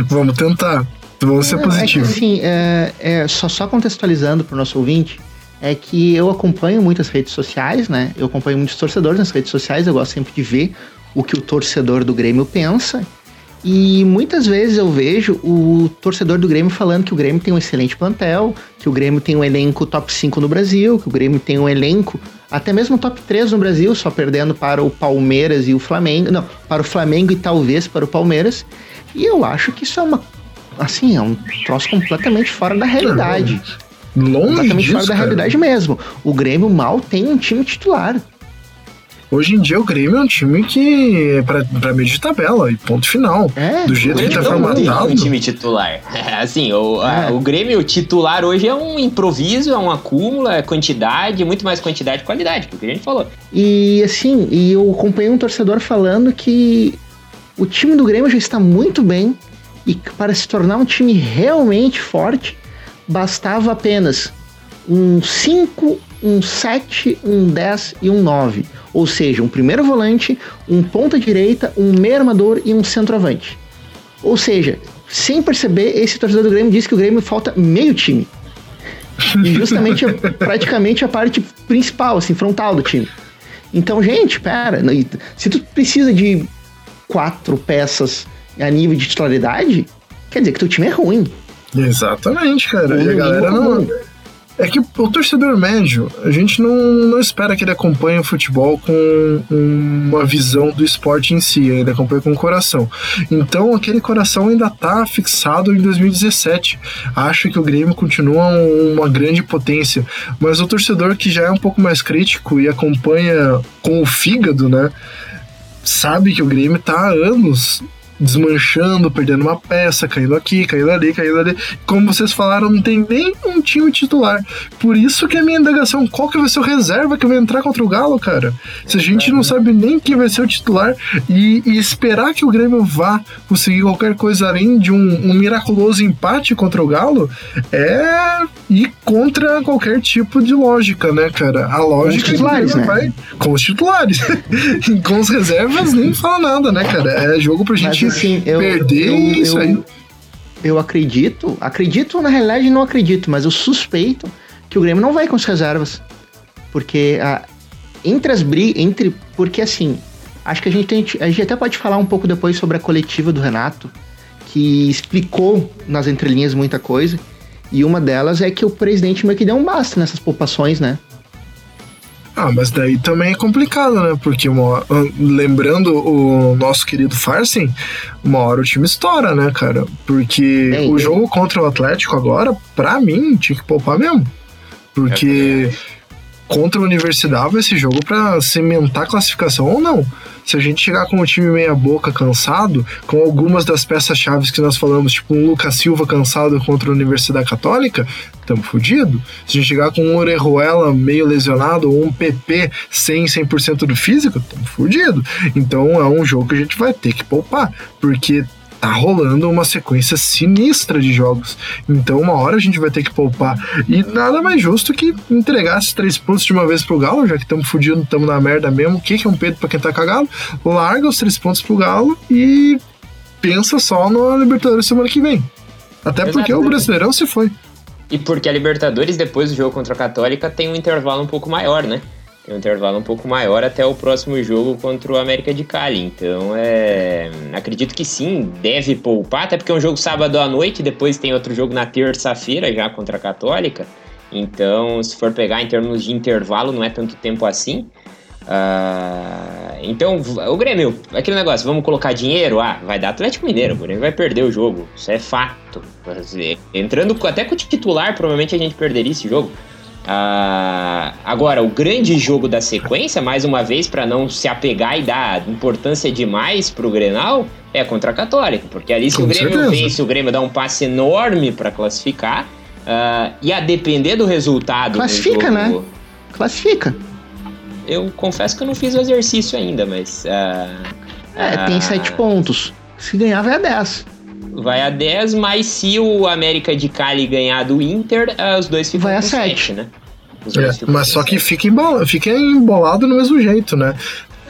Vamos tentar. Vamos ser positivos. É assim, é, é, só, só contextualizando para o nosso ouvinte, é que eu acompanho muitas redes sociais, né? Eu acompanho muitos torcedores nas redes sociais, eu gosto sempre de ver o que o torcedor do Grêmio pensa. E muitas vezes eu vejo o torcedor do Grêmio falando que o Grêmio tem um excelente plantel, que o Grêmio tem um elenco top 5 no Brasil, que o Grêmio tem um elenco até mesmo top 3 no Brasil, só perdendo para o Palmeiras e o Flamengo. Não, para o Flamengo e talvez para o Palmeiras. E eu acho que isso é uma assim, é um troço completamente fora da realidade. Longe completamente disso, fora da cara. realidade mesmo. O Grêmio mal tem um time titular. Hoje em dia o Grêmio é um time que é pra, pra meio de tabela e ponto final. É, do jeito que tá formatado. um time titular. Assim, o, a, é. o Grêmio titular hoje é um improviso, é um acúmulo, é quantidade, muito mais quantidade que qualidade, que o que a gente falou. E assim, e eu acompanhei um torcedor falando que o time do Grêmio já está muito bem e para se tornar um time realmente forte, bastava apenas um 5, um 7, um 10 e um 9. Ou seja, um primeiro volante, um ponta direita, um meio armador e um centroavante. Ou seja, sem perceber, esse torcedor do Grêmio disse que o Grêmio falta meio time. E justamente praticamente a parte principal, assim, frontal do time. Então, gente, pera, se tu precisa de quatro peças a nível de titularidade, quer dizer que teu time é ruim. Exatamente, cara. e a galera não. É que o torcedor médio, a gente não, não espera que ele acompanhe o futebol com uma visão do esporte em si, ele acompanha com o coração. Então aquele coração ainda tá fixado em 2017. Acha que o Grêmio continua uma grande potência. Mas o torcedor que já é um pouco mais crítico e acompanha com o fígado, né? Sabe que o Grêmio tá há anos desmanchando, perdendo uma peça, caindo aqui, caindo ali, caindo ali. Como vocês falaram, não tem nem um time titular. Por isso que a minha indagação, qual que vai ser o reserva que vai entrar contra o Galo, cara? Se a gente não sabe nem quem vai ser o titular e, e esperar que o Grêmio vá conseguir qualquer coisa além de um, um miraculoso empate contra o Galo, é ir contra qualquer tipo de lógica, né, cara? A lógica com os titulares, né? vai com os titulares. com os reservas nem fala nada, né, cara? É jogo pra gente assim, eu, perder eu, isso eu, aí. Eu acredito, acredito na realidade não acredito, mas eu suspeito que o Grêmio não vai com as reservas. Porque a, entre as brigas, entre. Porque assim, acho que a gente, tem, a gente até pode falar um pouco depois sobre a coletiva do Renato, que explicou nas entrelinhas muita coisa. E uma delas é que o presidente meio que deu um basta nessas poupações, né? Ah, mas daí também é complicado, né? Porque uma, lembrando o nosso querido Farsen, uma hora o time estoura, né, cara? Porque é, o é. jogo contra o Atlético agora, pra mim, tinha que poupar mesmo. Porque é contra a Universidade esse jogo para cimentar a classificação ou não. se a gente chegar com o time meia boca cansado, com algumas das peças-chave que nós falamos, tipo um Lucas Silva cansado contra a Universidade Católica, estamos fodidos. Se a gente chegar com um Orejuela meio lesionado ou um PP sem 100% do físico, estamos fodidos. Então é um jogo que a gente vai ter que poupar, porque tá rolando uma sequência sinistra de jogos. Então, uma hora a gente vai ter que poupar. E nada mais justo que entregar esses três pontos de uma vez pro Galo, já que estamos fudidos, estamos na merda mesmo. O que, que é um Pedro pra quem tá cagado? Larga os três pontos pro Galo e pensa só na Libertadores semana que vem. Até porque o Brasileirão se foi. E porque a Libertadores, depois do jogo contra a Católica, tem um intervalo um pouco maior, né? Um intervalo um pouco maior até o próximo jogo contra o América de Cali. Então, é... acredito que sim, deve poupar, até porque é um jogo sábado à noite, depois tem outro jogo na terça-feira já contra a Católica. Então, se for pegar em termos de intervalo, não é tanto tempo assim. Uh, então, o Grêmio, aquele negócio, vamos colocar dinheiro? Ah, vai dar Atlético Mineiro, o Grêmio vai perder o jogo, isso é fato. Entrando até com o titular, provavelmente a gente perderia esse jogo. Uh, agora, o grande jogo da sequência, mais uma vez, para não se apegar e dar importância demais pro Grenal, é contra a Católica, porque ali se com o Grêmio certeza. vence, o Grêmio dá um passe enorme para classificar, uh, e a depender do resultado. Classifica, jogo, né? Classifica. Eu confesso que eu não fiz o exercício ainda, mas. Uh, é, tem sete pontos. Se ganhar, vai a 10 vai a 10, mas se o América de Cali ganhar do Inter, os dois ficam vai a 7, né? É, mas só que fica, embolado, fica embolado do mesmo jeito, né?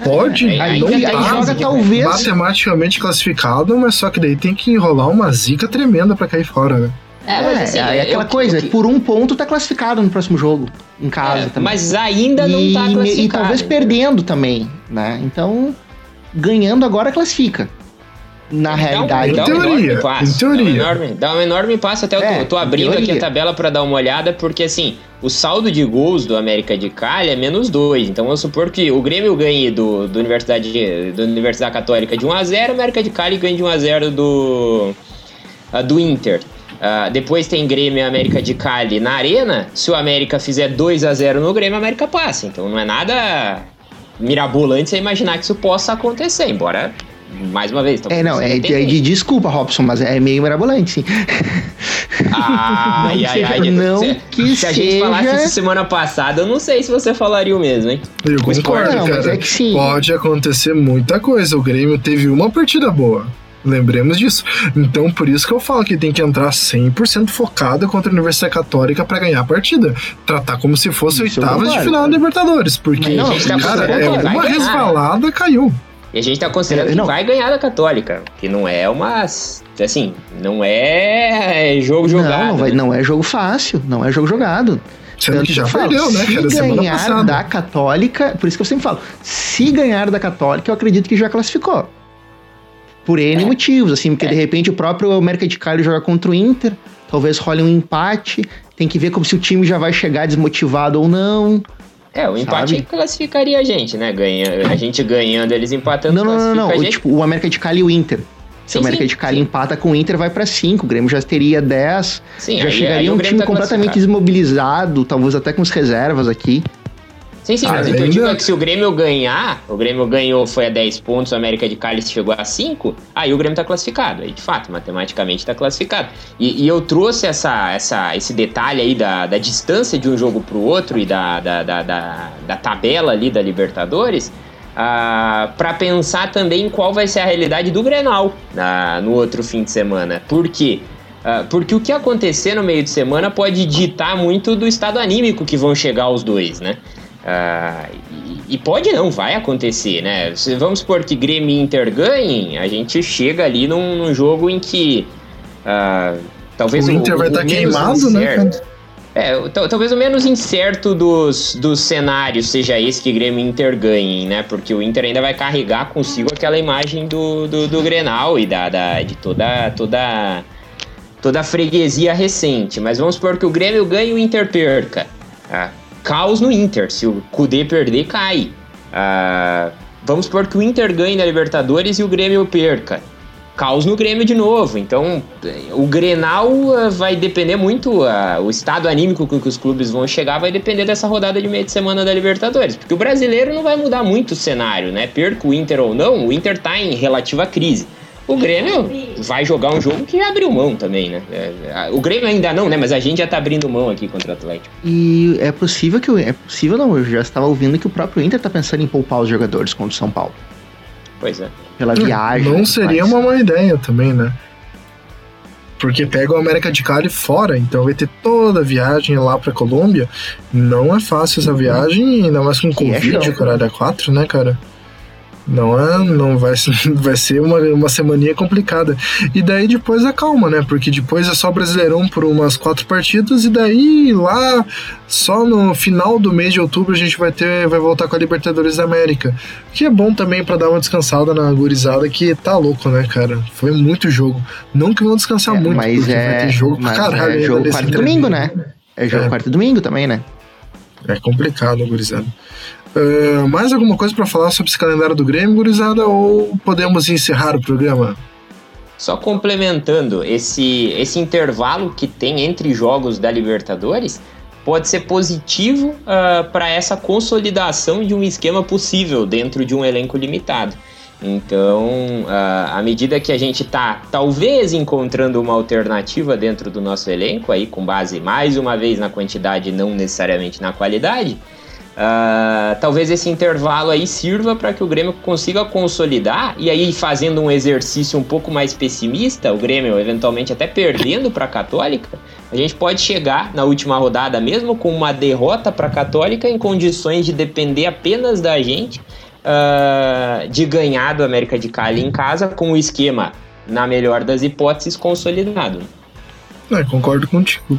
Pode é, aí, não aí, tá joga, talvez... matematicamente classificado, mas só que daí tem que enrolar uma zica tremenda para cair fora, né? É, mas assim, é, é aquela eu, coisa, eu, por um ponto tá classificado no próximo jogo, em casa é, também. Mas ainda e, não tá classificado. E talvez perdendo também, né? Então, ganhando agora classifica na realidade. Dá, em teoria, um passo, em teoria. Dá um enorme, dá um enorme passo. Até é, eu tô, abrindo aqui a tabela para dar uma olhada, porque assim, o saldo de gols do América de Cali é menos 2. Então vamos supor que o Grêmio ganhe do, do, Universidade, do Universidade Católica de 1x0, o América de Cali ganhe de 1x0 do, uh, do Inter. Uh, depois tem Grêmio e América de Cali na Arena. Se o América fizer 2 a 0 no Grêmio, a América passa. Então não é nada mirabolante você imaginar que isso possa acontecer, embora mais uma vez. É, não, é, é de, desculpa, Robson, mas é meio mirabolante, sim. Ai, ai, ai. Não se, que se a gente falasse isso semana passada, eu não sei se você falaria o mesmo, hein? Eu concordo, não, cara. É que sim. Pode acontecer muita coisa. O Grêmio teve uma partida boa. Lembremos disso. Então, por isso que eu falo que tem que entrar 100% focado contra a Universidade Católica para ganhar a partida. Tratar como se fosse oitavas de final da Libertadores. Porque, não, cara, é uma resvalada, caiu. E a gente tá considerando é, que vai ganhar da Católica, que não é uma. Assim, não é jogo jogado. Não, vai, né? não é jogo fácil, não é jogo jogado. Sendo que já perdeu, né? Se ganhar da Católica, por isso que eu sempre falo, se ganhar da Católica, eu acredito que já classificou. Por N é. motivos, assim, porque é. de repente o próprio América de Cali joga contra o Inter, talvez role um empate, tem que ver como se o time já vai chegar desmotivado ou não. É, o empate sabe? classificaria a gente, né? Ganha, a gente ganhando, eles empatando. Não, não, não, não. O, tipo, o América de Cali e o Inter. Se sim, o América sim, de Cali sim. empata com o Inter, vai para 5. O Grêmio já teria 10. já aí, chegaria aí um time tá completamente desmobilizado, talvez até com as reservas aqui. Sim, sim, mas o que eu digo é que se o Grêmio ganhar, o Grêmio ganhou, foi a 10 pontos, o América de Cali chegou a 5, aí o Grêmio tá classificado. Aí, de fato, matematicamente tá classificado. E, e eu trouxe essa, essa, esse detalhe aí da, da distância de um jogo pro outro e da, da, da, da, da tabela ali da Libertadores, Uh, para pensar também qual vai ser a realidade do Grenal uh, no outro fim de semana. Por quê? Uh, porque o que acontecer no meio de semana pode ditar muito do estado anímico que vão chegar os dois, né? Uh, e, e, pode não, vai acontecer, né? Se, vamos supor que Grêmio e Inter ganhem, a gente chega ali num, num jogo em que uh, talvez o Inter o, vai estar tá queimado, né? É, talvez o menos incerto dos, dos cenários seja esse que Grêmio e Inter ganhem, né? Porque o Inter ainda vai carregar consigo aquela imagem do, do, do Grenal e da, da, de toda, toda, toda a freguesia recente. Mas vamos supor que o Grêmio ganhe e o Inter perca. Ah, caos no Inter. Se o Kudê perder, cai. Uh, vamos supor que o Inter ganhe na Libertadores e o Grêmio perca. caos no Grêmio de novo. Então, o Grenal uh, vai depender muito, uh, o estado anímico com que os clubes vão chegar vai depender dessa rodada de meio de semana da Libertadores. Porque o brasileiro não vai mudar muito o cenário, né? Perca o Inter ou não, o Inter tá em relativa crise. O Grêmio vai jogar um jogo que abriu mão também, né? É, o Grêmio ainda não, né? Mas a gente já tá abrindo mão aqui contra o Atlético. E é possível que. É possível não, eu já estava ouvindo que o próprio Inter tá pensando em poupar os jogadores contra o São Paulo. Pois é. Pela viagem. Não seria uma má ideia também, né? Porque pega o América de Cali fora, então vai ter toda a viagem lá pra Colômbia. Não é fácil essa viagem, ainda mais com Covid, é caralho, é 4, né, cara? Não é, não vai, vai ser uma, uma semaninha complicada. E daí depois acalma, né? Porque depois é só Brasileirão por umas quatro partidas e daí lá só no final do mês de outubro a gente vai ter vai voltar com a Libertadores da América. Que é bom também para dar uma descansada na gurizada que tá louco, né, cara? Foi muito jogo. Não que vão descansar é, muito, mas porque é, vai ter jogo pra caralho. É jogo quarto domingo, né? É jogo é. quarto domingo também, né? É complicado, gurizada. Uh, mais alguma coisa para falar sobre esse calendário do Grêmio, gurizada, ou podemos encerrar o programa? Só complementando, esse, esse intervalo que tem entre jogos da Libertadores pode ser positivo uh, para essa consolidação de um esquema possível dentro de um elenco limitado. Então, uh, à medida que a gente está talvez encontrando uma alternativa dentro do nosso elenco, aí com base mais uma vez na quantidade, não necessariamente na qualidade, Uh, talvez esse intervalo aí sirva para que o Grêmio consiga consolidar e aí fazendo um exercício um pouco mais pessimista, o Grêmio eventualmente até perdendo para a Católica, a gente pode chegar na última rodada mesmo com uma derrota para a Católica em condições de depender apenas da gente uh, de ganhar do América de Cali em casa com o esquema na melhor das hipóteses consolidado. É, concordo contigo.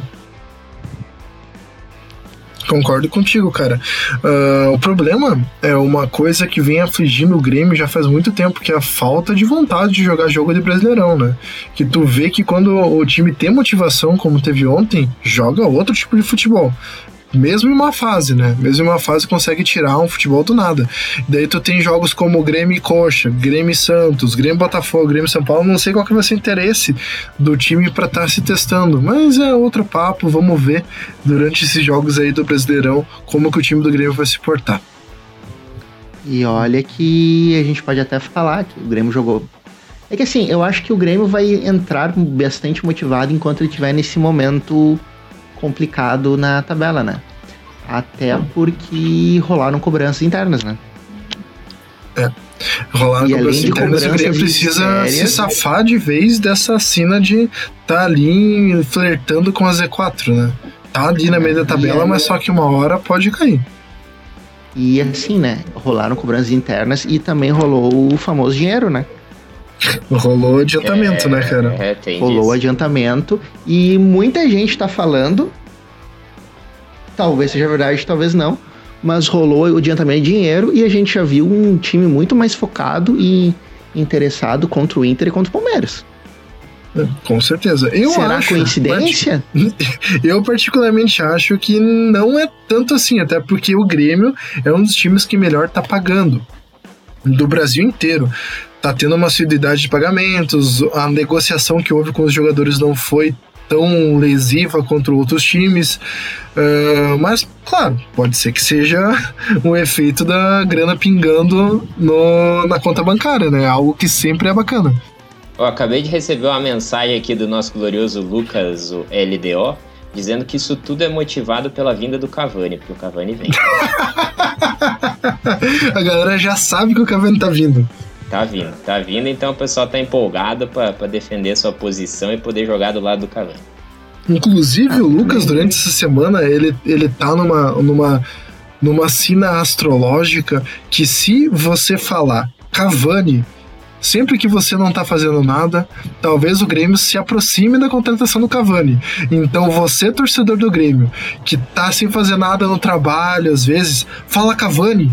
Concordo contigo, cara. Uh, o problema é uma coisa que vem afligindo o Grêmio já faz muito tempo, que é a falta de vontade de jogar jogo de Brasileirão, né? Que tu vê que quando o time tem motivação, como teve ontem, joga outro tipo de futebol mesmo em uma fase, né? Mesmo em uma fase consegue tirar um futebol do nada. Daí tu tem jogos como Grêmio e Coxa, Grêmio e Santos, Grêmio Botafogo, Grêmio São Paulo, não sei qual que vai ser o interesse do time para estar tá se testando, mas é outro papo, vamos ver durante esses jogos aí do Brasileirão como que o time do Grêmio vai se portar. E olha que a gente pode até falar que o Grêmio jogou é que assim, eu acho que o Grêmio vai entrar bastante motivado enquanto ele estiver nesse momento complicado na tabela, né? Até porque rolaram cobranças internas, né? É. Rolaram e cobranças internas, o Grêmio precisa se safar de vez dessa cena de tá ali flertando com a Z4, né? Tá ali na meio da tabela, mas só que uma hora pode cair. E assim, né? Rolaram cobranças internas e também rolou o famoso dinheiro, né? Rolou adiantamento, é, né, cara? É, tem Rolou disso. adiantamento e muita gente tá falando, talvez seja verdade, talvez não, mas rolou o adiantamento de dinheiro e a gente já viu um time muito mais focado e interessado contra o Inter e contra o Palmeiras. É, com certeza. Eu Será acho, coincidência? Eu particularmente acho que não é tanto assim, até porque o Grêmio é um dos times que melhor tá pagando do Brasil inteiro tá tendo uma assiduidade de pagamentos, a negociação que houve com os jogadores não foi tão lesiva contra outros times. Uh, mas, claro, pode ser que seja um efeito da grana pingando no, na conta bancária, né? Algo que sempre é bacana. Eu acabei de receber uma mensagem aqui do nosso glorioso Lucas, o LDO, dizendo que isso tudo é motivado pela vinda do Cavani, porque o Cavani vem. a galera já sabe que o Cavani tá vindo. Tá vindo, tá vindo, então o pessoal tá empolgado para defender sua posição e poder jogar do lado do Cavani. Inclusive, o Lucas, durante essa semana, ele, ele tá numa, numa, numa sina astrológica que se você falar Cavani, sempre que você não tá fazendo nada, talvez o Grêmio se aproxime da contratação do Cavani. Então você, torcedor do Grêmio, que tá sem fazer nada no trabalho, às vezes, fala Cavani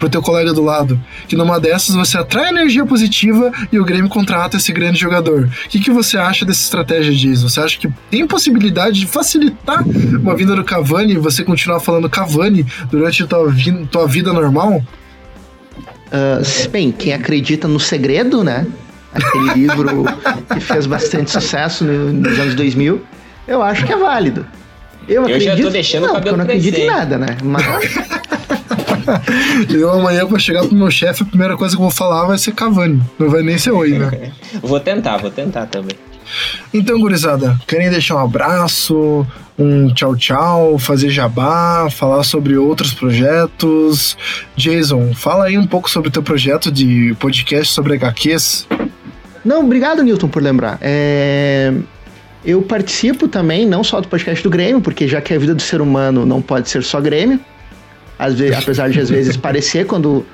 pro teu colega do lado. Que numa dessas você atrai energia positiva e o Grêmio contrata esse grande jogador. O que, que você acha dessa estratégia, Diz? Você acha que tem possibilidade de facilitar uma vinda do Cavani e você continuar falando Cavani durante a tua, vi tua vida normal? Uh, bem, quem acredita no segredo, né? aquele livro que fez bastante sucesso no, nos anos 2000, eu acho que é válido. Eu, eu já tô deixando não, o cabelo eu não acredito em nada, né? Mas... eu amanhã vou chegar pro meu chefe, a primeira coisa que eu vou falar vai ser Cavani. Não vai nem ser oi, né? vou tentar, vou tentar também. Então, gurizada, querem deixar um abraço, um tchau tchau, fazer jabá, falar sobre outros projetos? Jason, fala aí um pouco sobre o teu projeto de podcast sobre HQs. Não, obrigado, Newton, por lembrar. É... Eu participo também, não só do podcast do Grêmio, porque já que a vida do ser humano não pode ser só Grêmio, vezes, apesar de às vezes parecer quando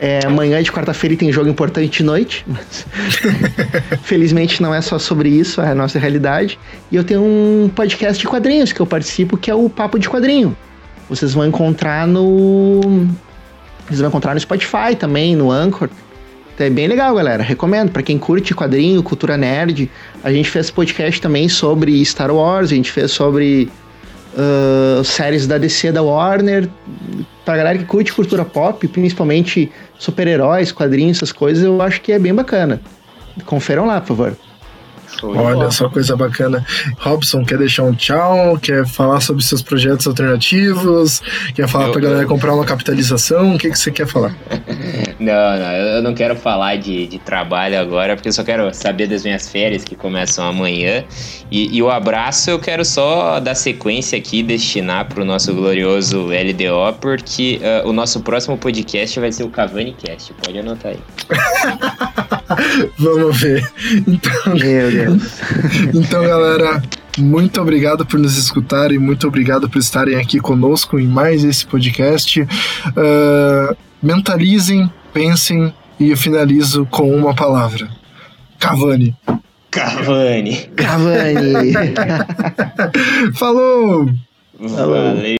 é, amanhã de quarta-feira tem jogo importante de noite, mas felizmente não é só sobre isso, é a nossa realidade. E eu tenho um podcast de quadrinhos que eu participo, que é o Papo de Quadrinho. Vocês vão encontrar no. Vocês vão encontrar no Spotify também, no Anchor. Então é bem legal, galera. Recomendo. para quem curte quadrinho, cultura nerd. A gente fez podcast também sobre Star Wars, a gente fez sobre uh, séries da DC da Warner. Pra galera que curte cultura pop, principalmente super-heróis, quadrinhos, essas coisas, eu acho que é bem bacana. Conferam lá, por favor. Olha só coisa bacana. Robson, quer deixar um tchau? Quer falar sobre seus projetos alternativos? Quer falar eu, pra galera eu... comprar uma capitalização? O que, que você quer falar? não, não, eu não quero falar de, de trabalho agora, porque eu só quero saber das minhas férias que começam amanhã. E, e o abraço eu quero só dar sequência aqui, destinar pro nosso glorioso LDO, porque uh, o nosso próximo podcast vai ser o Cavani Cast. Pode anotar aí. Vamos ver. Então... Meu Deus. então, galera, muito obrigado por nos escutarem, muito obrigado por estarem aqui conosco em mais esse podcast. Uh, mentalizem, pensem e eu finalizo com uma palavra: Cavani. Cavani. Cavani. Falou! Valeu.